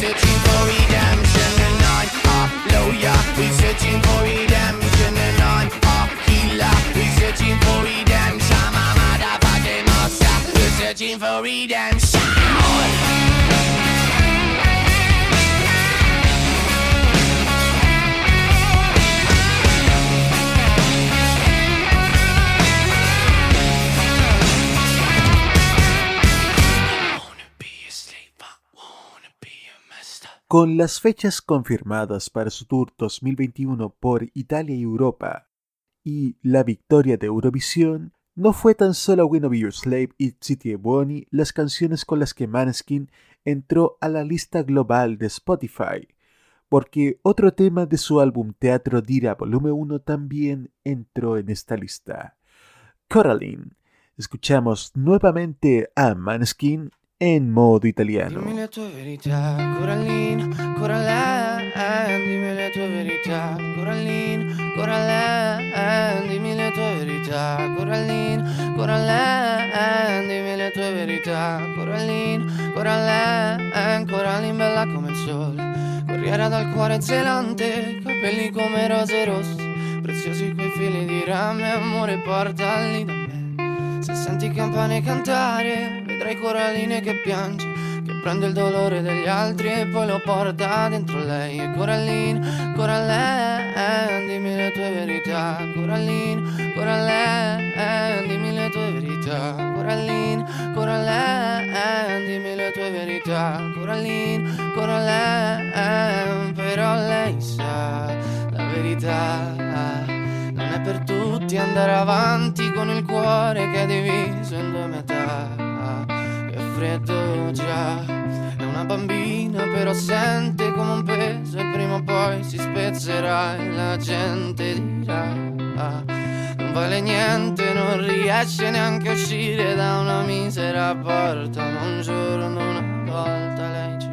Speaker 7: searching for redemption And I'm a lawyer, we're searching for redemption And I'm a healer, we're searching for redemption. I'm a monster, we're searching for redemption
Speaker 1: Con las fechas confirmadas para su tour 2021 por Italia y Europa y la victoria de Eurovisión, no fue tan solo Wanna Be Your Slave y City Bonnie las canciones con las que Maneskin entró a la lista global de Spotify, porque otro tema de su álbum Teatro Dira Volumen 1 también entró en esta lista. Coraline. Escuchamos nuevamente a Maneskin en modo italiano.
Speaker 7: Dimmi le tue verità, Coraline, Coraline, dimmi le tue verità, Coraline, Coraline, dimmi le tue verità, Coraline, Coraline, dimmi le tue verità, Coraline, Coraline, Coraline bella come il sole, Guerriera dal cuore zelante, capelli come rose rosse, preziosi quei fili di rame, amore portali da me. Se senti campane cantare, vedrai coralline che piange, che prende il dolore degli altri e poi lo porta dentro lei. E Coraline, Coraline, dimmi le tue verità. Coraline, Coraline, dimmi le tue verità. Coraline, Coraline, dimmi le tue verità. Coraline, Coraline, però lei sa la verità. Non è per tutti andare avanti con il cuore che è diviso in due metà. Freddo già, è una bambina però sente come un peso e prima o poi si spezzerà e la gente dirà. Non vale niente, non riesce neanche a uscire da una misera porta, ma un giorno una volta lei ci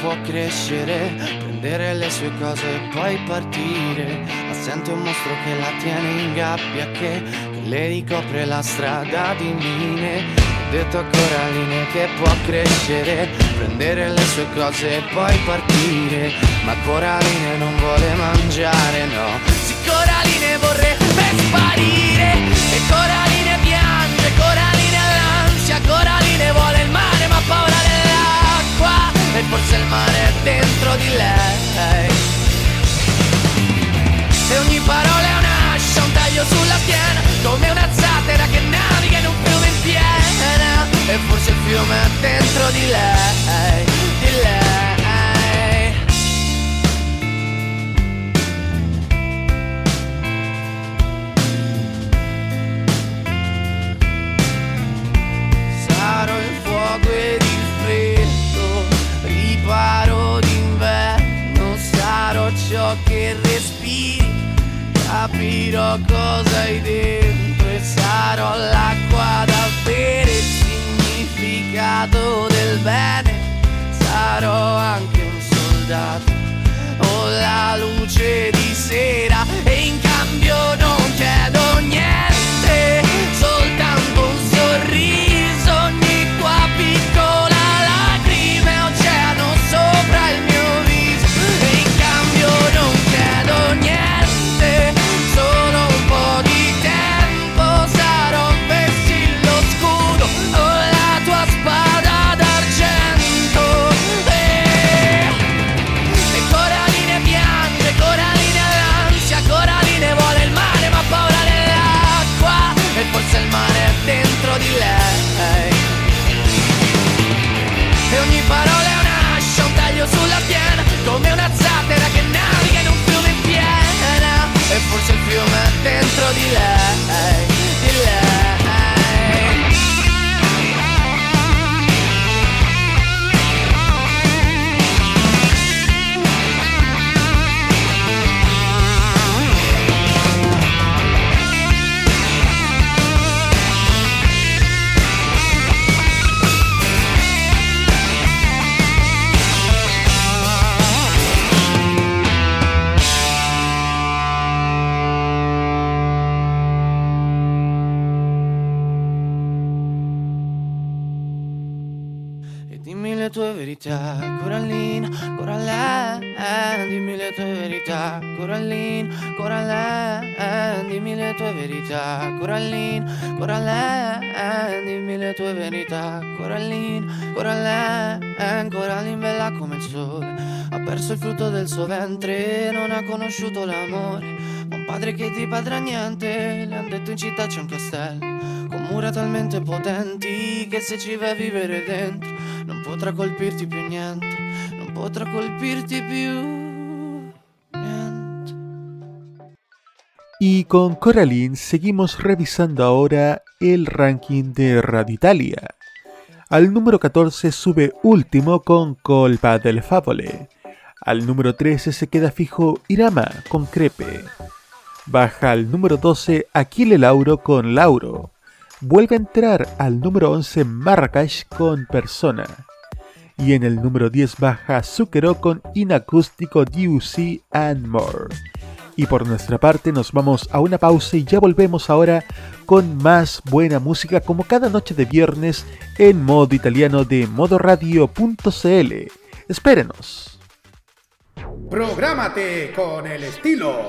Speaker 7: può crescere, prendere le sue cose e poi partire. Ma sente un mostro che la tiene in gabbia, che, che le ricopre la strada di mine. Ho detto a Coraline che può crescere, prendere le sue cose e poi partire. Ma Coraline non vuole mangiare, no. Sì, Coraline vorrebbe sparire. E Coraline piange, Coraline ha l'ansia, Coraline vuole E forse il mare è dentro di lei. E ogni parola è un'ascia, un taglio sulla schiena Come una zattera che naviga in un fiume in piena E forse il fiume è dentro di lei, di lei Sarò il fuoco ed il freddo, riparo d'inverno, sarò ciò che respiri, capirò cosa hai dentro e sarò l'acqua da bere, il significato del bene, sarò anche un soldato. O la luce di sera e in cambio non chiedo niente, dentro di lei, verità, Corallina, Corallina, dimmi le tue verità, Corallina, Corallina, dimmi le tue verità, Corallina, Corallina, dimmi le tue verità, Corallina, Corallina, Corallina bella come il sole, ha perso il frutto del suo ventre, non ha conosciuto l'amore, un padre che ti padrà niente, le han detto in città c'è un castello con mura talmente potenti che se ci vai a vivere dentro non potrà colpirti più niente, non potrà colpirti più.
Speaker 1: Y con Coraline seguimos revisando ahora el ranking de Radio Italia. Al número 14 sube último con Colpa del Favole. Al número 13 se queda fijo Irama con Crepe. Baja al número 12 Aquile Lauro con Lauro. Vuelve a entrar al número 11 Marrakech con Persona. Y en el número 10 baja Zucchero con Inacústico DUC and More. Y por nuestra parte nos vamos a una pausa y ya volvemos ahora con más buena música como cada noche de viernes en modo italiano de modoradio.cl. Espérenos.
Speaker 8: Prográmate con el estilo.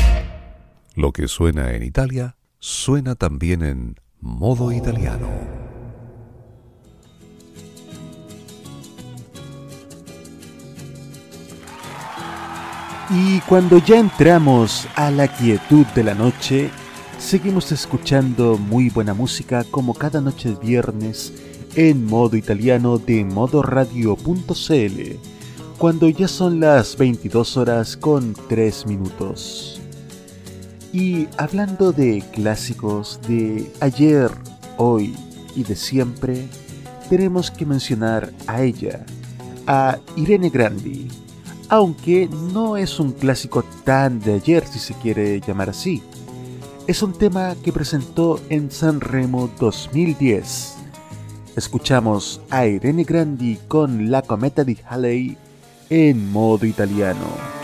Speaker 2: Lo que suena en Italia suena también en modo italiano.
Speaker 1: Y cuando ya entramos a la quietud de la noche, seguimos escuchando muy buena música como cada noche de viernes en modo italiano de modoradio.cl, cuando ya son las 22 horas con 3 minutos. Y hablando de clásicos de ayer, hoy y de siempre, tenemos que mencionar a ella, a Irene Grandi aunque no es un clásico tan de ayer si se quiere llamar así. Es un tema que presentó en San Remo 2010. Escuchamos a Irene Grandi con La Cometa di Halley en modo italiano.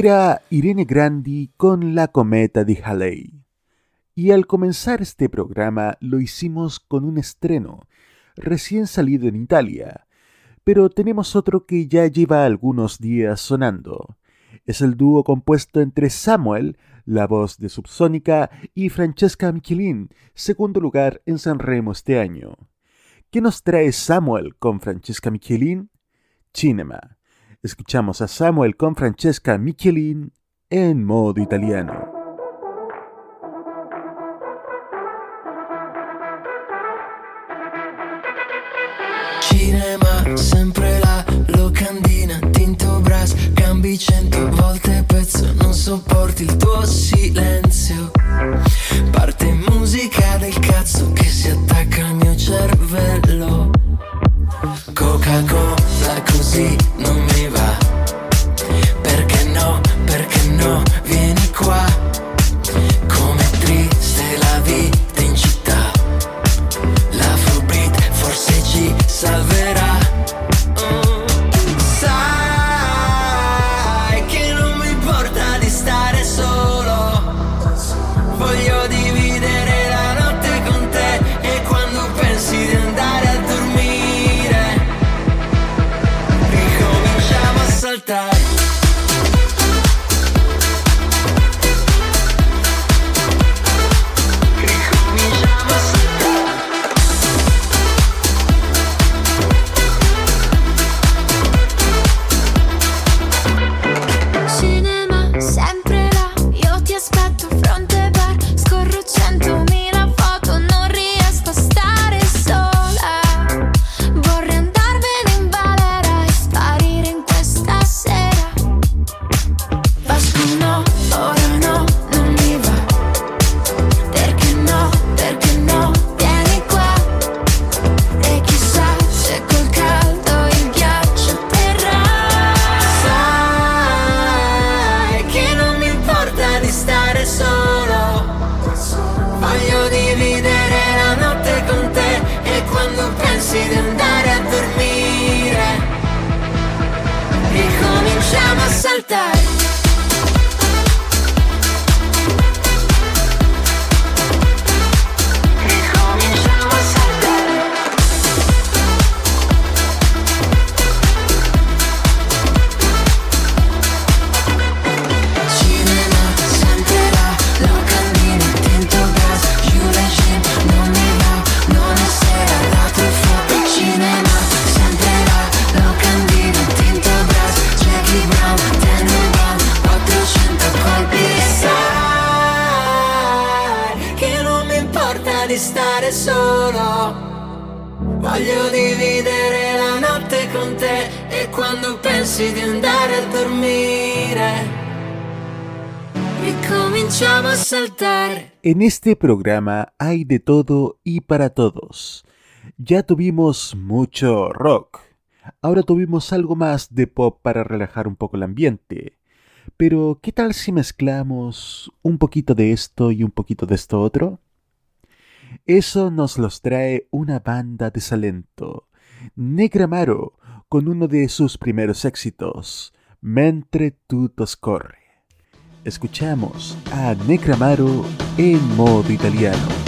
Speaker 1: Era Irene Grandi con La Cometa de Halley. Y al comenzar este programa lo hicimos con un estreno, recién salido en Italia, pero tenemos otro que ya lleva algunos días sonando. Es el dúo compuesto entre Samuel, la voz de Subsónica, y Francesca Michelin, segundo lugar en San Remo este año. ¿Qué nos trae Samuel con Francesca Michelin? Cinema. Escuchamos a Samuel con Francesca Michelin en modo italiano.
Speaker 14: Cinema, sempre la locandina, tinto brass, cambi cento volte pezzo, non sopporti il tuo silenzio. Parte musica del cazzo che si attacca al mio cervello. Coca-Cola così non mi no, La con e.
Speaker 1: En este programa hay de todo y para todos. Ya tuvimos mucho rock. Ahora tuvimos algo más de pop para relajar un poco el ambiente. Pero, ¿qué tal si mezclamos un poquito de esto y un poquito de esto otro? Eso nos los trae una banda de Salento, Negramaro, con uno de sus primeros éxitos, Mentre tutto scorre. Escuchamos a Negramaro en modo italiano.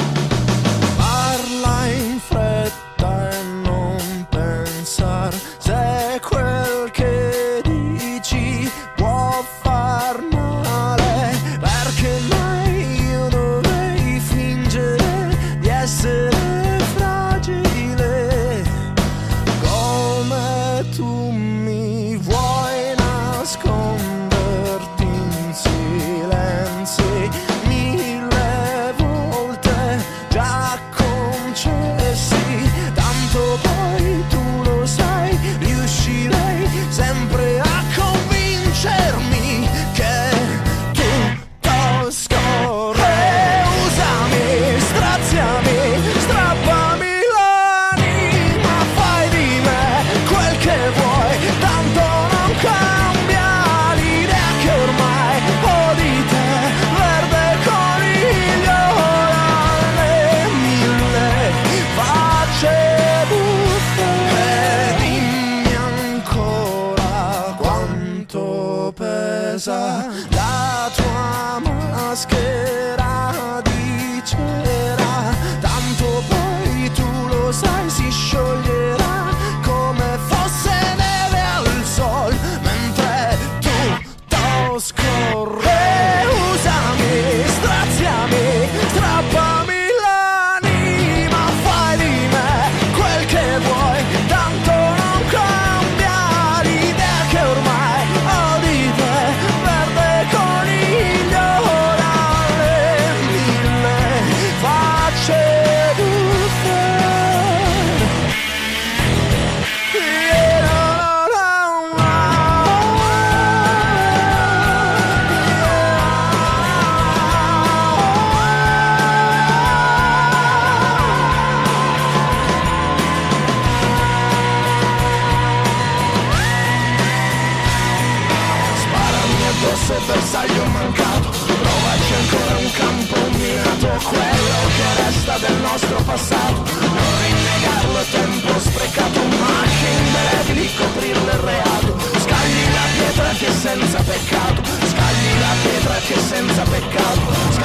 Speaker 15: È senza peccato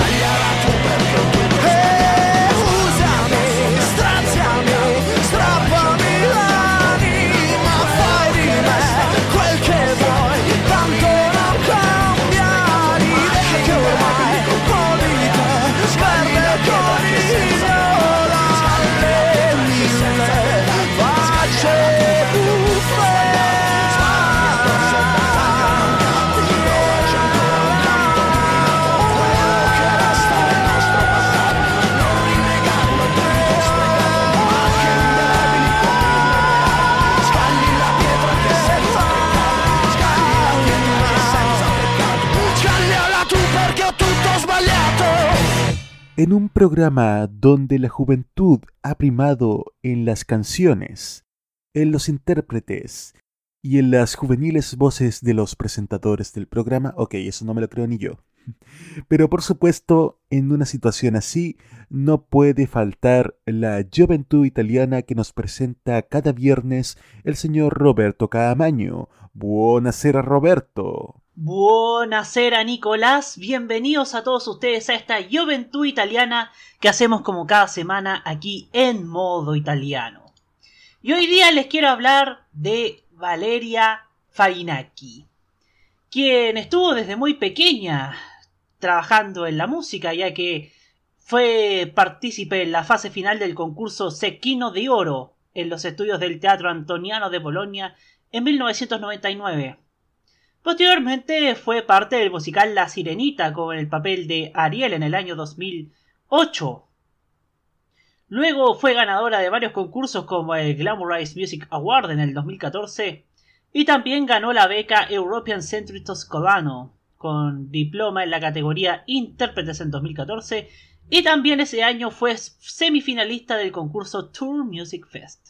Speaker 1: En un programa donde la juventud ha primado en las canciones, en los intérpretes y en las juveniles voces de los presentadores del programa, ok, eso no me lo creo ni yo. *laughs* Pero por supuesto, en una situación así, no puede faltar la juventud italiana que nos presenta cada viernes el señor Roberto Caamaño. Buonasera Roberto.
Speaker 3: Buonasera Nicolás, bienvenidos a todos ustedes a esta Juventud Italiana que hacemos como cada semana aquí en modo italiano. Y hoy día les quiero hablar de Valeria Farinacchi, quien estuvo desde muy pequeña trabajando en la música, ya que fue partícipe en la fase final del concurso Sequino de Oro en los estudios del Teatro Antoniano de Bolonia en 1999. Posteriormente fue parte del musical La Sirenita con el papel de Ariel en el año 2008. Luego fue ganadora de varios concursos como el Glamorize Music Award en el 2014 y también ganó la beca European Century Toscolano con diploma en la categoría Intérpretes en 2014 y también ese año fue semifinalista del concurso Tour Music Fest.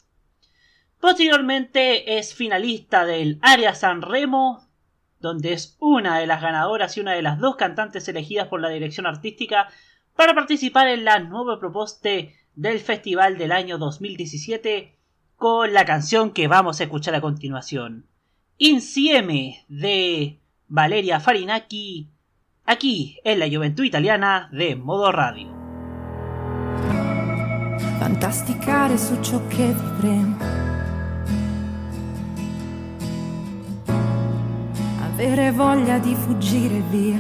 Speaker 3: Posteriormente es finalista del Área San Remo, donde es una de las ganadoras y una de las dos cantantes elegidas por la dirección artística para participar en la nueva propuesta del festival del año 2017 con la canción que vamos a escuchar a continuación. Insieme de Valeria Farinacchi, aquí en la Juventud Italiana de Modo Radio.
Speaker 16: fantasticare su ciò che vivremo. Avere voglia di fuggire via.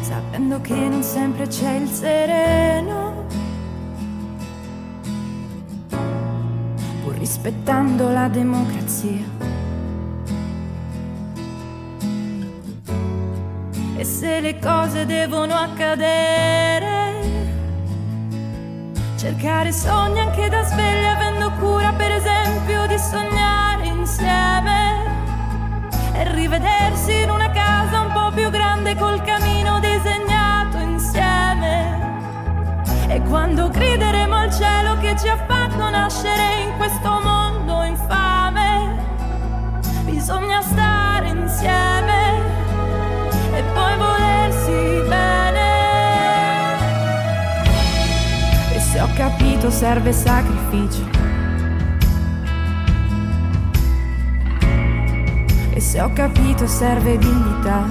Speaker 16: Sapendo che non sempre c'è il sereno. Pur rispettando la democrazia. E se le cose devono accadere, cercare sogni anche da sveglia, avendo cura, per esempio, sognare insieme e rivedersi in una casa un po' più grande col camino disegnato insieme. E quando grideremo al cielo che ci ha fatto nascere in questo mondo infame, bisogna stare insieme e poi volersi bene. E se ho capito serve sacrificio. E se ho capito serve dignità.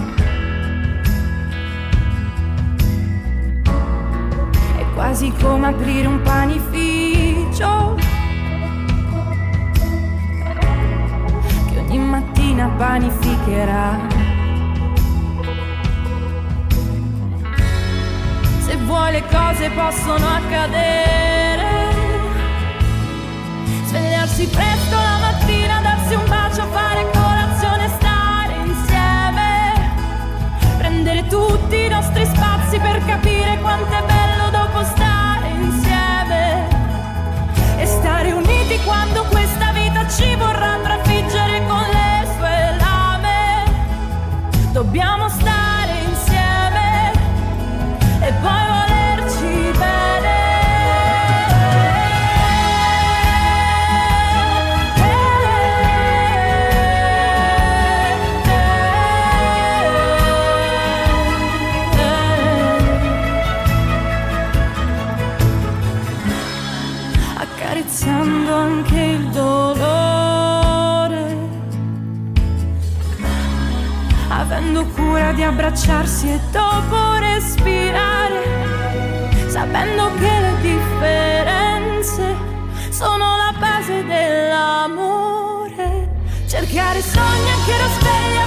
Speaker 16: È quasi come aprire un panificio. Che ogni mattina panificherà. Se vuoi le cose possono accadere. Svegliarsi presto la mattina, darsi un bacio, fare colazione, tutti i nostri spazi per capire quanto è bello dopo stare insieme. E stare uniti quando questa vita ci vorrà trafiggere con le sue lame. Dobbiamo stare abbracciarsi e dopo respirare, sapendo che le differenze sono la base dell'amore. Cercare sogni anche da sveglia,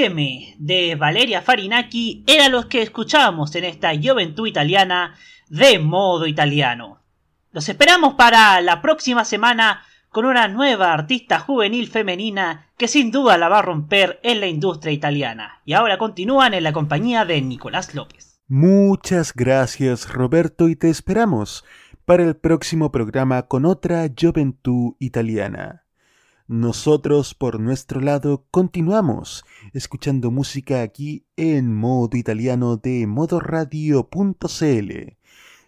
Speaker 3: De Valeria Farinaki era los que escuchábamos en esta Juventud Italiana de modo italiano. Los esperamos para la próxima semana con una nueva artista juvenil femenina que sin duda la va a romper en la industria italiana. Y ahora continúan en la compañía de Nicolás López.
Speaker 1: Muchas gracias Roberto y te esperamos para el próximo programa con otra Juventud Italiana. Nosotros, por nuestro lado, continuamos escuchando música aquí en modo italiano de modoradio.cl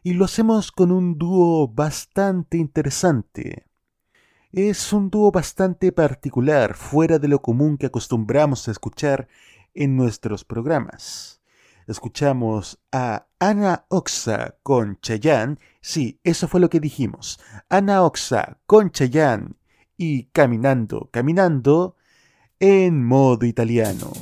Speaker 1: y lo hacemos con un dúo bastante interesante. Es un dúo bastante particular, fuera de lo común que acostumbramos a escuchar en nuestros programas. Escuchamos a Ana Oxa con Chayanne, sí, eso fue lo que dijimos, Ana Oxa con Chayanne y Caminando, Caminando en modo italiano.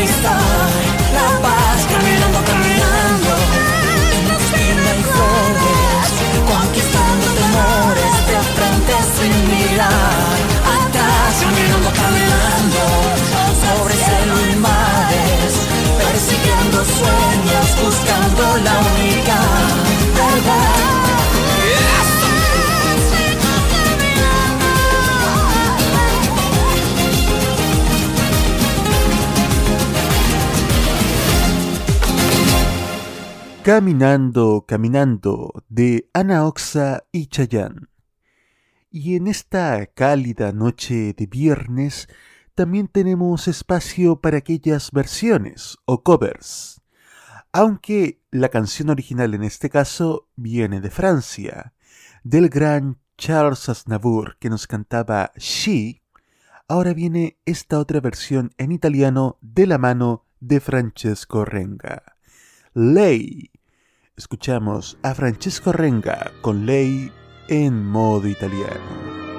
Speaker 17: conquistar. Caminando, caminando de
Speaker 1: Ana Oxa y Chayán. Y en esta cálida noche de viernes también tenemos espacio para aquellas versiones o covers. Aunque la canción original en este caso viene de Francia, del gran Charles Aznavour que nos cantaba She, ahora viene esta otra versión en italiano de la mano de Francesco Renga. Ley. Escuchamos a Francesco Renga con Ley en modo italiano.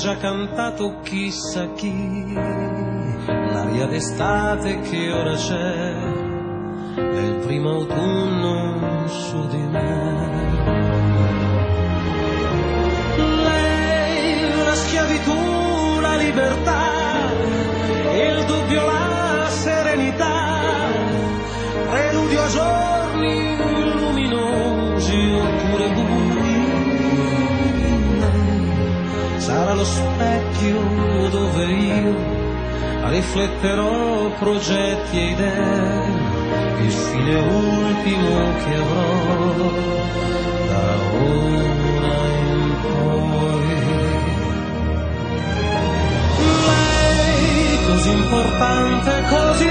Speaker 18: già cantato chissà chi, l'aria d'estate che ora c'è, è il primo autunno su di me. Lei, la schiavitù, la libertà sarà lo specchio dove io rifletterò progetti e idee, il fine ultimo che avrò da ora in poi. Lei così importante, così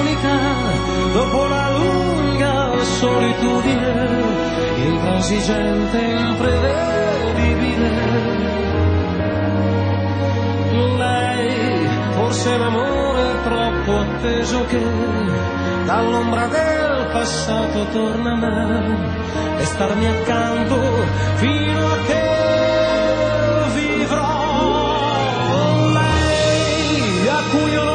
Speaker 18: unica, dopo la lunga solitudine, intransigente, imprevedibile. Forse l'amore troppo atteso che dall'ombra del passato torna a me e starmi accanto fino a che vivrò. Lei a cui io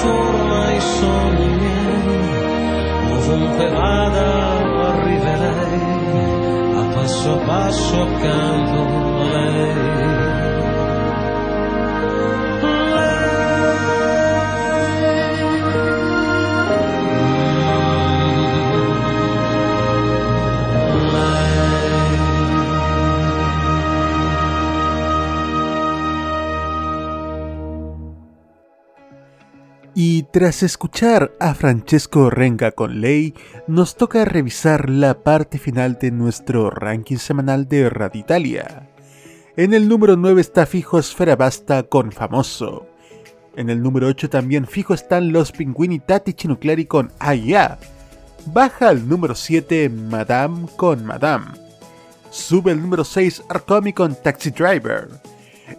Speaker 18: forma i sogni miei, ovunque vada arriverei, a passo a passo accanto a lei.
Speaker 1: Tras escuchar a Francesco Renga con Ley, nos toca revisar la parte final de nuestro ranking semanal de Radio Italia. En el número 9 está fijo Esfera Basta con Famoso. En el número 8 también fijo están los Pinguini Tattici Nucleari con Aya. Baja al número 7 Madame con Madame. Sube el número 6 Arcomi con Taxi Driver.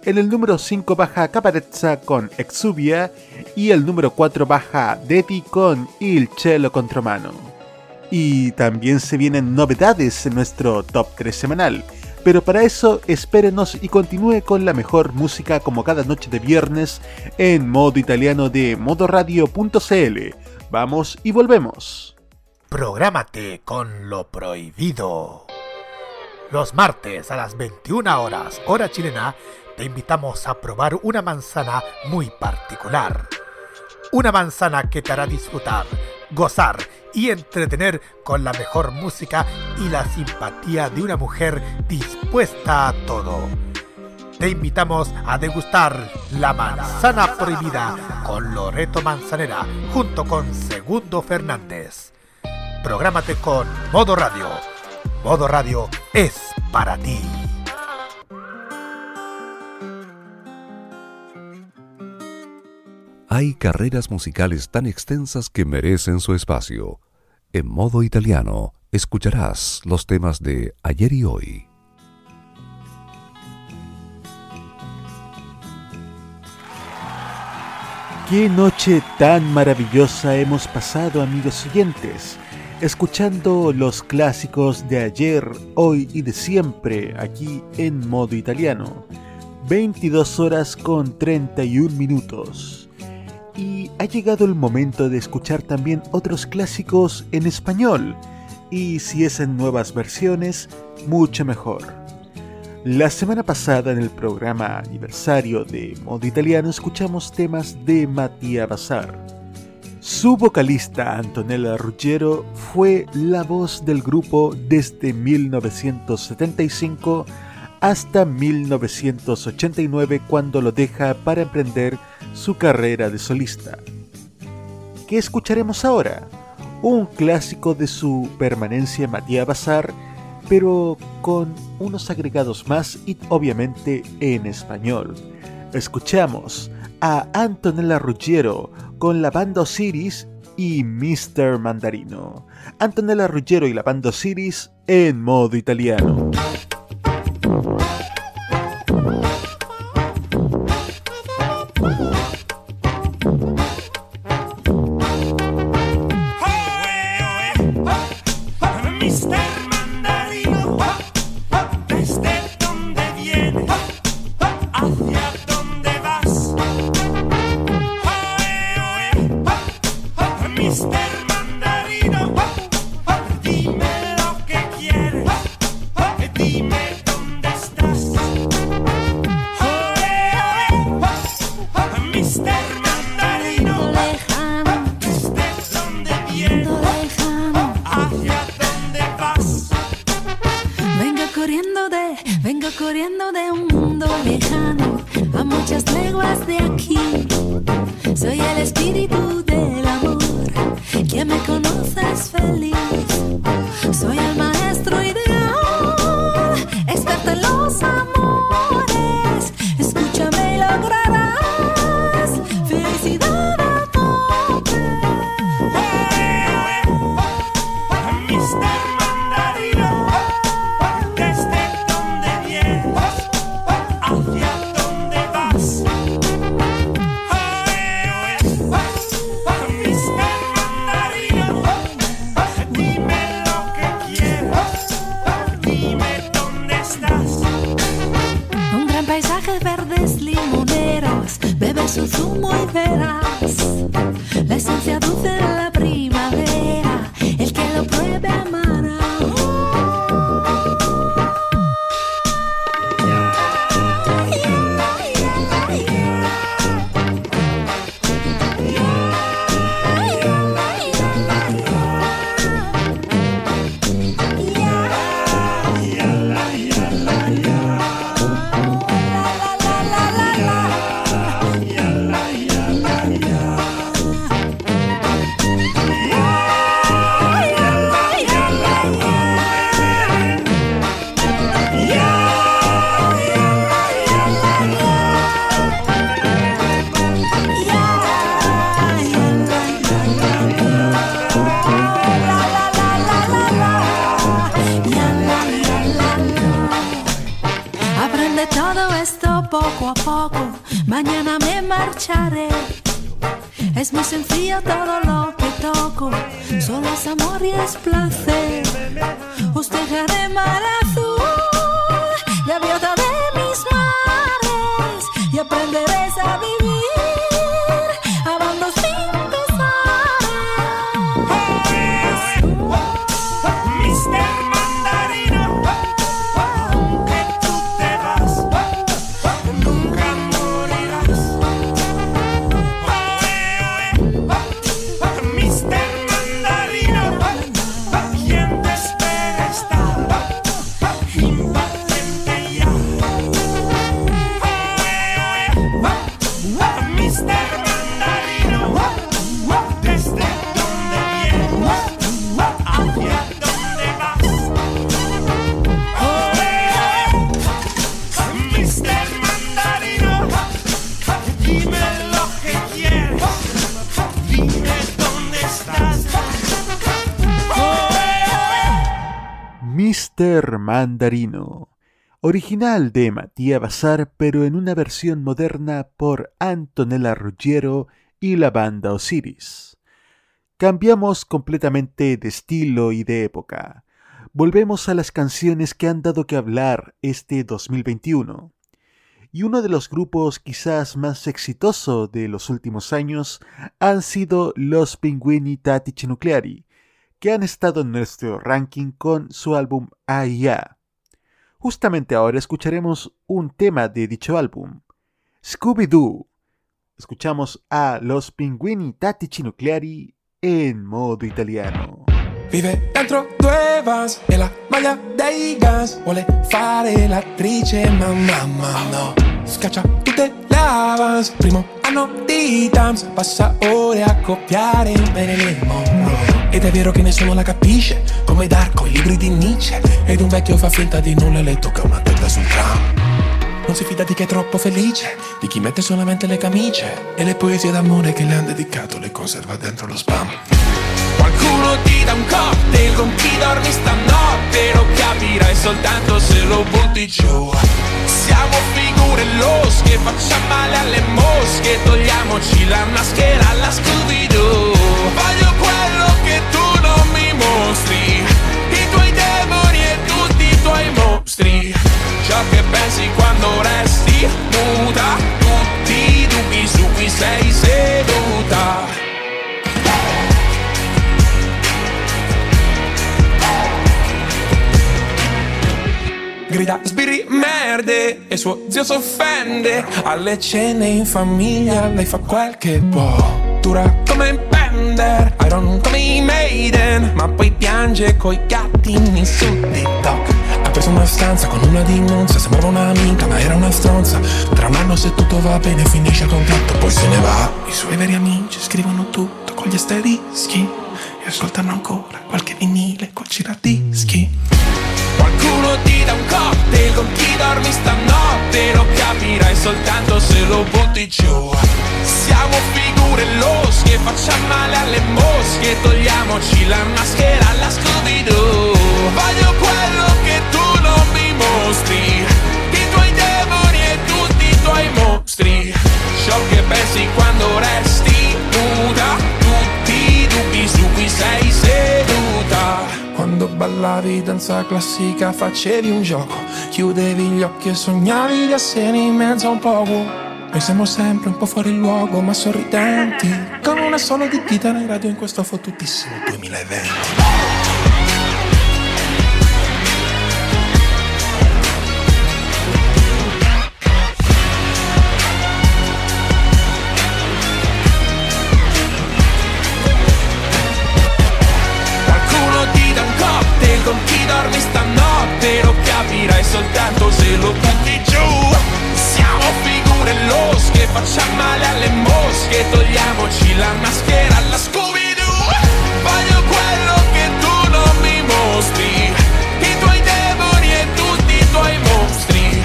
Speaker 1: En el número 5 baja Caparezza con Exubia y el número 4 baja Detti con Il Cielo Contromano. Y también se vienen novedades en nuestro top 3 semanal, pero para eso espérenos y continúe con la mejor música como cada noche de viernes en modo italiano de modoradio.cl. Vamos y volvemos.
Speaker 8: Prográmate con lo prohibido. Los martes a las 21 horas, hora chilena, te invitamos a probar una manzana muy particular. Una manzana que te hará disfrutar, gozar y entretener con la mejor música y la simpatía de una mujer dispuesta a todo. Te invitamos a degustar la manzana prohibida con Loreto Manzanera junto con Segundo Fernández. Prográmate con Modo Radio. Modo Radio es para ti.
Speaker 2: Hay carreras musicales tan extensas que merecen su espacio. En modo italiano, escucharás los temas de ayer y hoy.
Speaker 1: Qué noche tan maravillosa hemos pasado, amigos oyentes, escuchando los clásicos de ayer, hoy y de siempre aquí en modo italiano. 22 horas con 31 minutos. Y ha llegado el momento de escuchar también otros clásicos en español. Y si es en nuevas versiones, mucho mejor. La semana pasada en el programa aniversario de Modo Italiano escuchamos temas de Mattia Bazar. Su vocalista Antonella Ruggiero fue la voz del grupo desde 1975 hasta 1989 cuando lo deja para emprender su carrera de solista. ¿Qué escucharemos ahora? Un clásico de su permanencia en Mattia Bazar, pero con unos agregados más y obviamente en español. Escuchamos a Antonella Ruggiero con la banda Osiris y Mr. Mandarino. Antonella Ruggiero y la banda Osiris en modo italiano. Original de Matías Bazar, pero en una versión moderna por Antonella Ruggiero y la banda Osiris. Cambiamos completamente de estilo y de época. Volvemos a las canciones que han dado que hablar este 2021. Y uno de los grupos quizás más exitoso de los últimos años han sido los Pinguini Tattici Nucleari, que han estado en nuestro ranking con su álbum AIA. Justamente ahora escucharemos un tema de dicho álbum, Scooby-Doo. Escuchamos a los Pinguini Tattici Nucleari en modo italiano.
Speaker 19: Vive dentro due vans e la maglia dei gas Vuole fare l'attrice ma mamma no Scaccia tutte le avance Primo anno di Tams Passa ore a copiare Marilyn Monroe Ed è vero che nessuno la capisce Come Darko, i libri di Nietzsche. Ed un vecchio fa finta di nulla e le tocca una tecla sul tram. Non si fida di chi è troppo felice, di chi mette solamente le camicie e le poesie d'amore che le han dedicato le conserva dentro lo spam. Qualcuno ti dà un cocktail con chi dormi stanotte Lo capirai soltanto se lo butti giù. Siamo figure losche, facciamo male alle mosche Togliamoci la maschera alla Scooby-Doo che tu non mi mostri. I tuoi demoni e tutti i tuoi mostri. Ciò che pensi quando resti muta. Tutti i dubbi su cui sei seduta grida sbirri merde e suo zio s'offende. Alle cene in famiglia lei fa quel che dura come Bender Iron come i Maiden ma poi piange coi gattini su TikTok. Apre
Speaker 20: stessa una stanza con una dimmonza Sembrava un'amica ma era una stronza. Tra un anno se tutto va bene finisce il contratto Poi se ne va. I suoi veri amici scrivono tutto con gli asterischi E ascoltano ancora. Qualche vinile col giradischi. Qualcuno ti dà un cocktail con chi dormi stanotte Lo capirai soltanto se lo butti giù. Siamo figure losche, facciamo male alle mosche Togliamoci la maschera alla Scooby-Doo. Voglio quello che tu non mi mostri I tuoi demoni e tutti i tuoi mostri. Ciò che pensi quando resti nuda sei seduta. Quando ballavi danza classica facevi un gioco. Chiudevi gli occhi e sognavi di essere in mezzo a un poco Noi siamo sempre un po' fuori luogo ma sorridenti. Con una sola di chitarra in radio in questo fottutissimo 2020 soltanto se lo butti giù. Siamo figure losche, facciamo male alle mosche. Togliamoci la maschera alla Scooby-Doo. Voglio quello che tu non mi mostri. I tuoi demoni e tutti i tuoi mostri.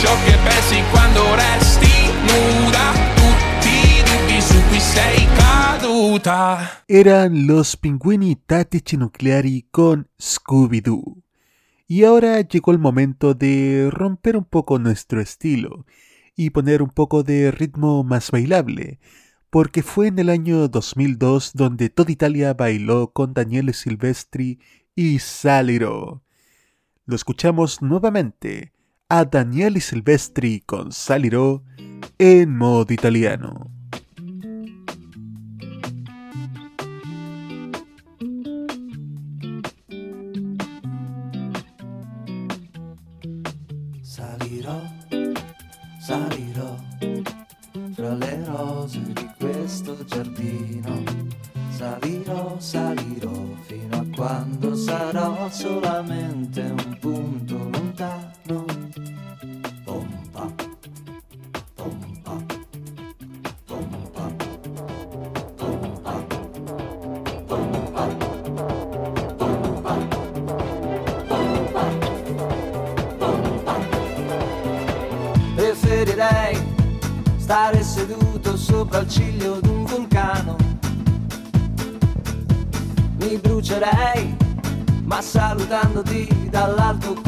Speaker 20: Ciò che pensi quando resti nuda Tutti i dubbi su cui sei caduta.
Speaker 1: Eran los Pinguini Tattici Nucleari con Scooby-Doo. Y ahora llegó el momento de romper un poco nuestro estilo y poner un poco de ritmo más bailable, porque fue en el año 2002 donde toda Italia bailó con Daniele Silvestri y Saliro. Lo escuchamos nuevamente a Daniele Silvestri con Saliro en modo italiano.
Speaker 21: Solamente un punto guardandoti dall'alto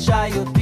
Speaker 21: child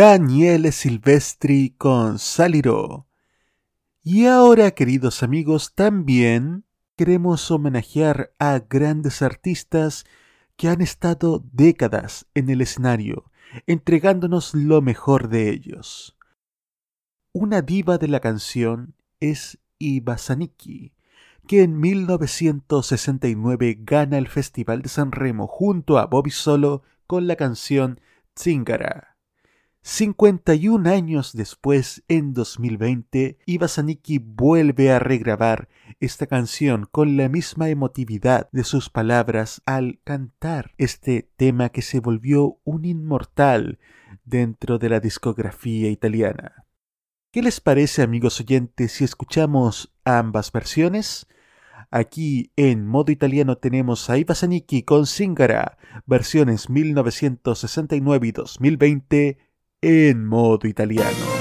Speaker 22: Daniele Silvestri con Saliró. Y ahora, queridos amigos, también queremos homenajear a grandes artistas que han estado décadas en el escenario, entregándonos lo mejor de ellos. Una diva de la canción es Ibasaniki, que en 1969 gana el Festival de San Remo junto a Bobby Solo con la canción Tsingara. 51 años después, en 2020, Ibasaniki vuelve a regrabar esta canción con la misma emotividad de sus palabras al cantar este tema que se volvió un inmortal dentro de la discografía italiana. ¿Qué les parece, amigos oyentes, si escuchamos ambas versiones? Aquí en modo italiano tenemos a Ibasaniki con Zingara, versiones 1969 y 2020 en modo italiano.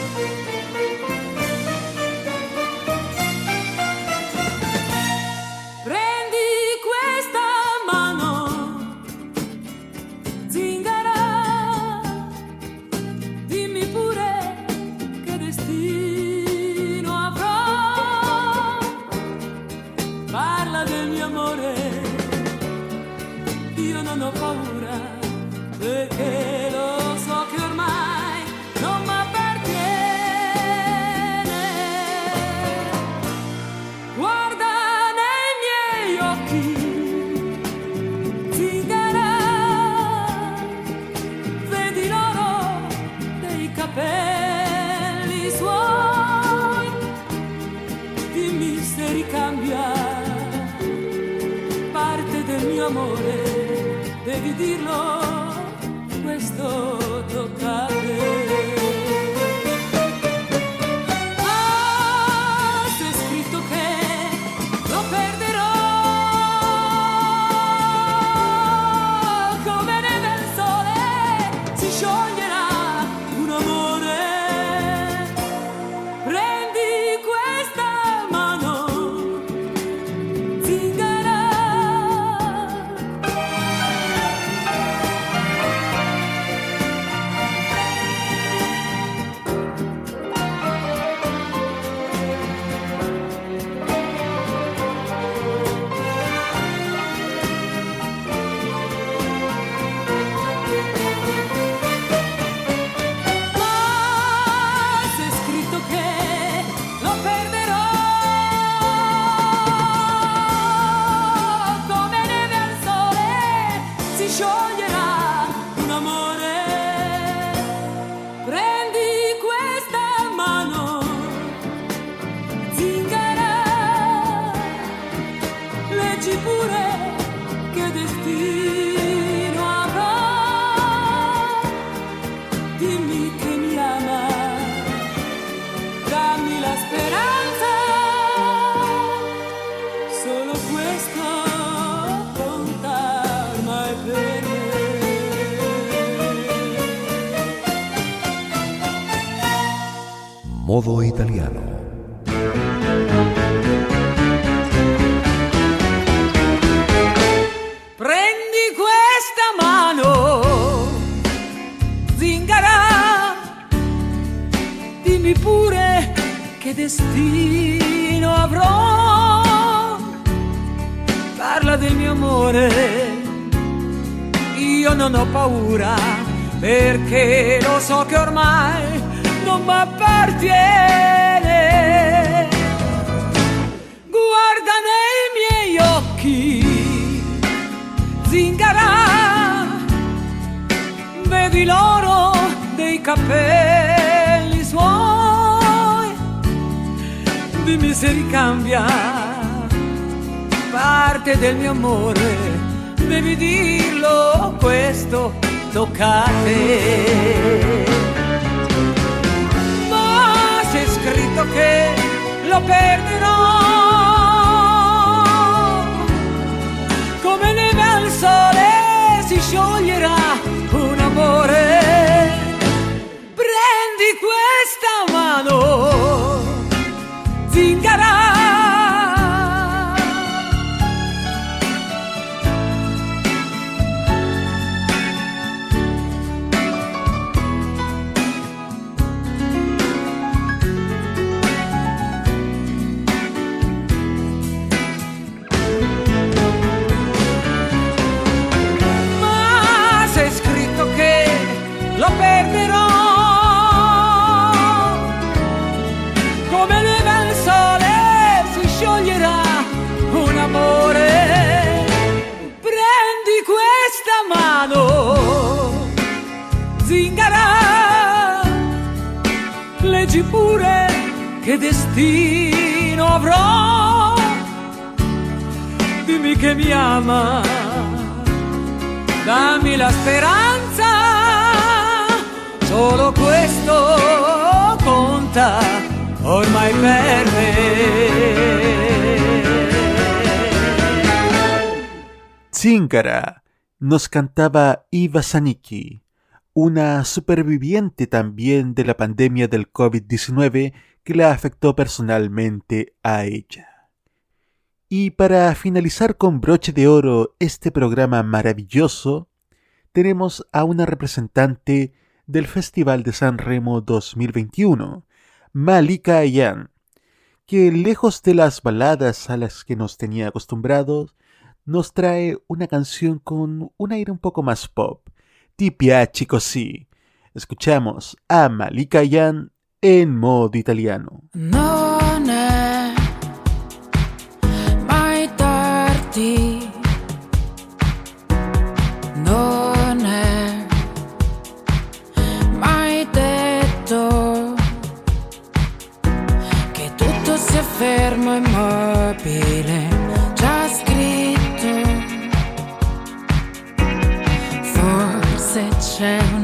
Speaker 22: Modo italiano.
Speaker 23: Prendi questa mano, zingara, dimmi pure che destino avrò. Parla del mio amore, io non ho paura, perché lo so che ormai non mi appartiene. Guarda nei miei occhi, zingara, vedi l'oro dei capelli suoi, dimmi se ricambia parte del mio amore. Devi dirlo questo, toccate. Scritto che lo perderò. Come neve al sole si scioglierà
Speaker 1: Nos cantaba Iva Zanicki, una superviviente también de la pandemia del COVID-19 que la afectó personalmente a ella. Y para finalizar con broche de oro este programa maravilloso, tenemos a una representante del Festival de San Remo 2021, Malika Ayan, que lejos de las baladas a las que nos tenía acostumbrados, nos trae una canción con un aire un poco más pop. Ti piace così. Escuchamos a Malika Ayan en modo italiano.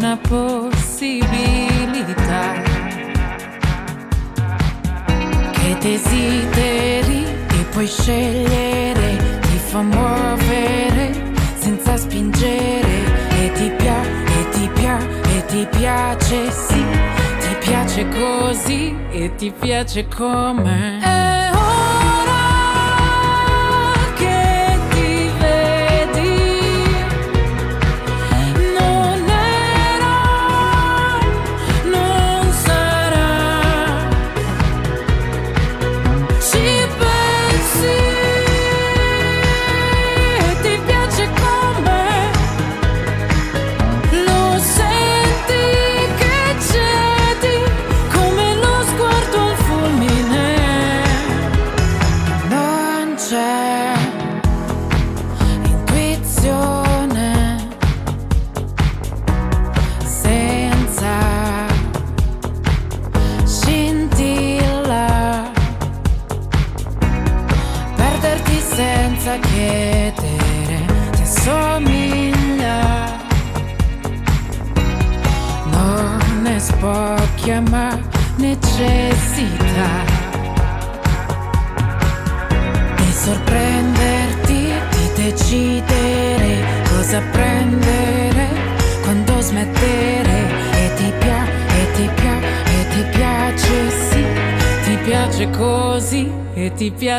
Speaker 22: Una possibilità che desideri e puoi scegliere, ti fa muovere senza spingere e ti piace, e ti piace, e ti piace, sì, ti piace così e ti piace come.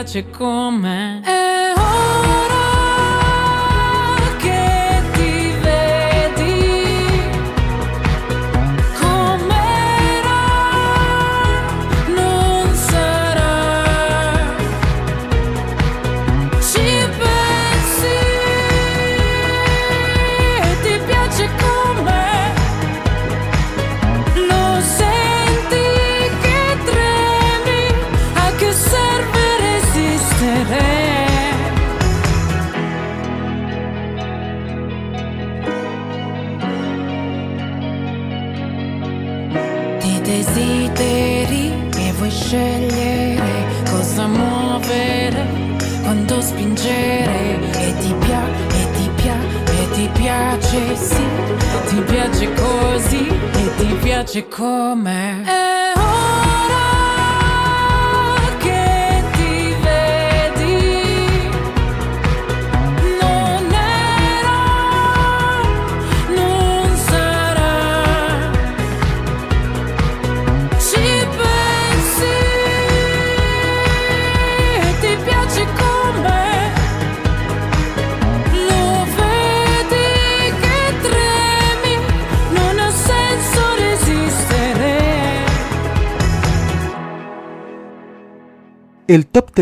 Speaker 1: gece con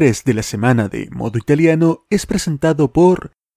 Speaker 1: 3 de la semana de modo italiano es presentado por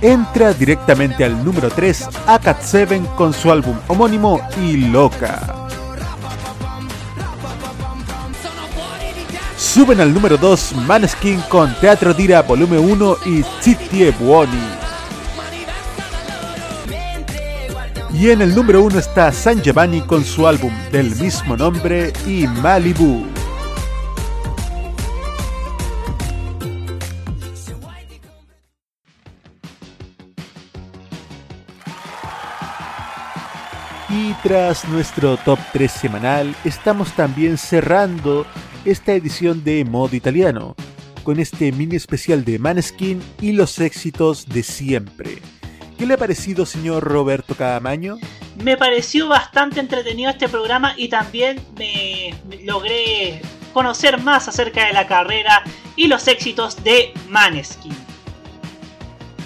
Speaker 1: Entra directamente al número 3 a Cat 7 con su álbum homónimo y Loca. Suben al número 2 Maneskin con Teatro Dira Volumen 1 y Zitti Buoni. Y en el número 1 está San Giovanni con su álbum del mismo nombre y Malibu. Tras nuestro top 3 semanal, estamos también cerrando esta edición de Modo Italiano, con este mini especial de Maneskin y los éxitos de siempre. ¿Qué le ha parecido, señor Roberto Cadamaño?
Speaker 3: Me pareció bastante entretenido este programa y también me, me logré conocer más acerca de la carrera y los éxitos de Maneskin.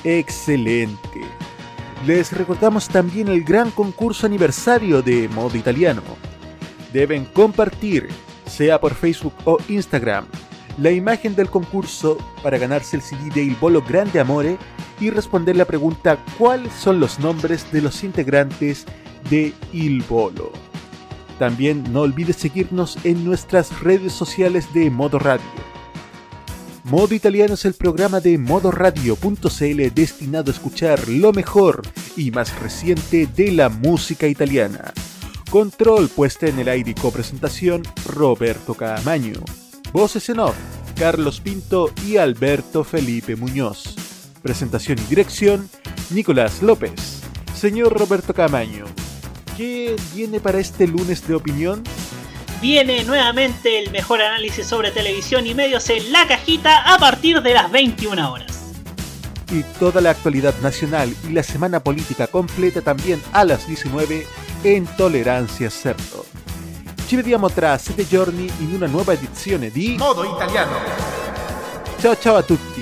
Speaker 1: Excelente. Les recordamos también el gran concurso aniversario de Modo Italiano. Deben compartir, sea por Facebook o Instagram, la imagen del concurso para ganarse el CD de Il Bolo Grande Amore y responder la pregunta ¿cuáles son los nombres de los integrantes de Il Bolo? También no olvides seguirnos en nuestras redes sociales de Modo Radio. Modo Italiano es el programa de modoradio.cl destinado a escuchar lo mejor y más reciente de la música italiana. Control puesta en el aire y copresentación Roberto Caamaño. Voces en off Carlos Pinto y Alberto Felipe Muñoz. Presentación y dirección Nicolás López. Señor Roberto Caamaño, ¿qué viene para este lunes de opinión?
Speaker 3: Viene nuevamente el mejor análisis sobre televisión y medios en la cajita a partir de las 21 horas.
Speaker 1: y toda la actualidad nacional y la semana política completa también a las 19 en Tolerancia Cerdo. Ci vediamo tra sette giorni in una nuova edizione di
Speaker 8: Modo italiano.
Speaker 1: Ciao ciao a tutti!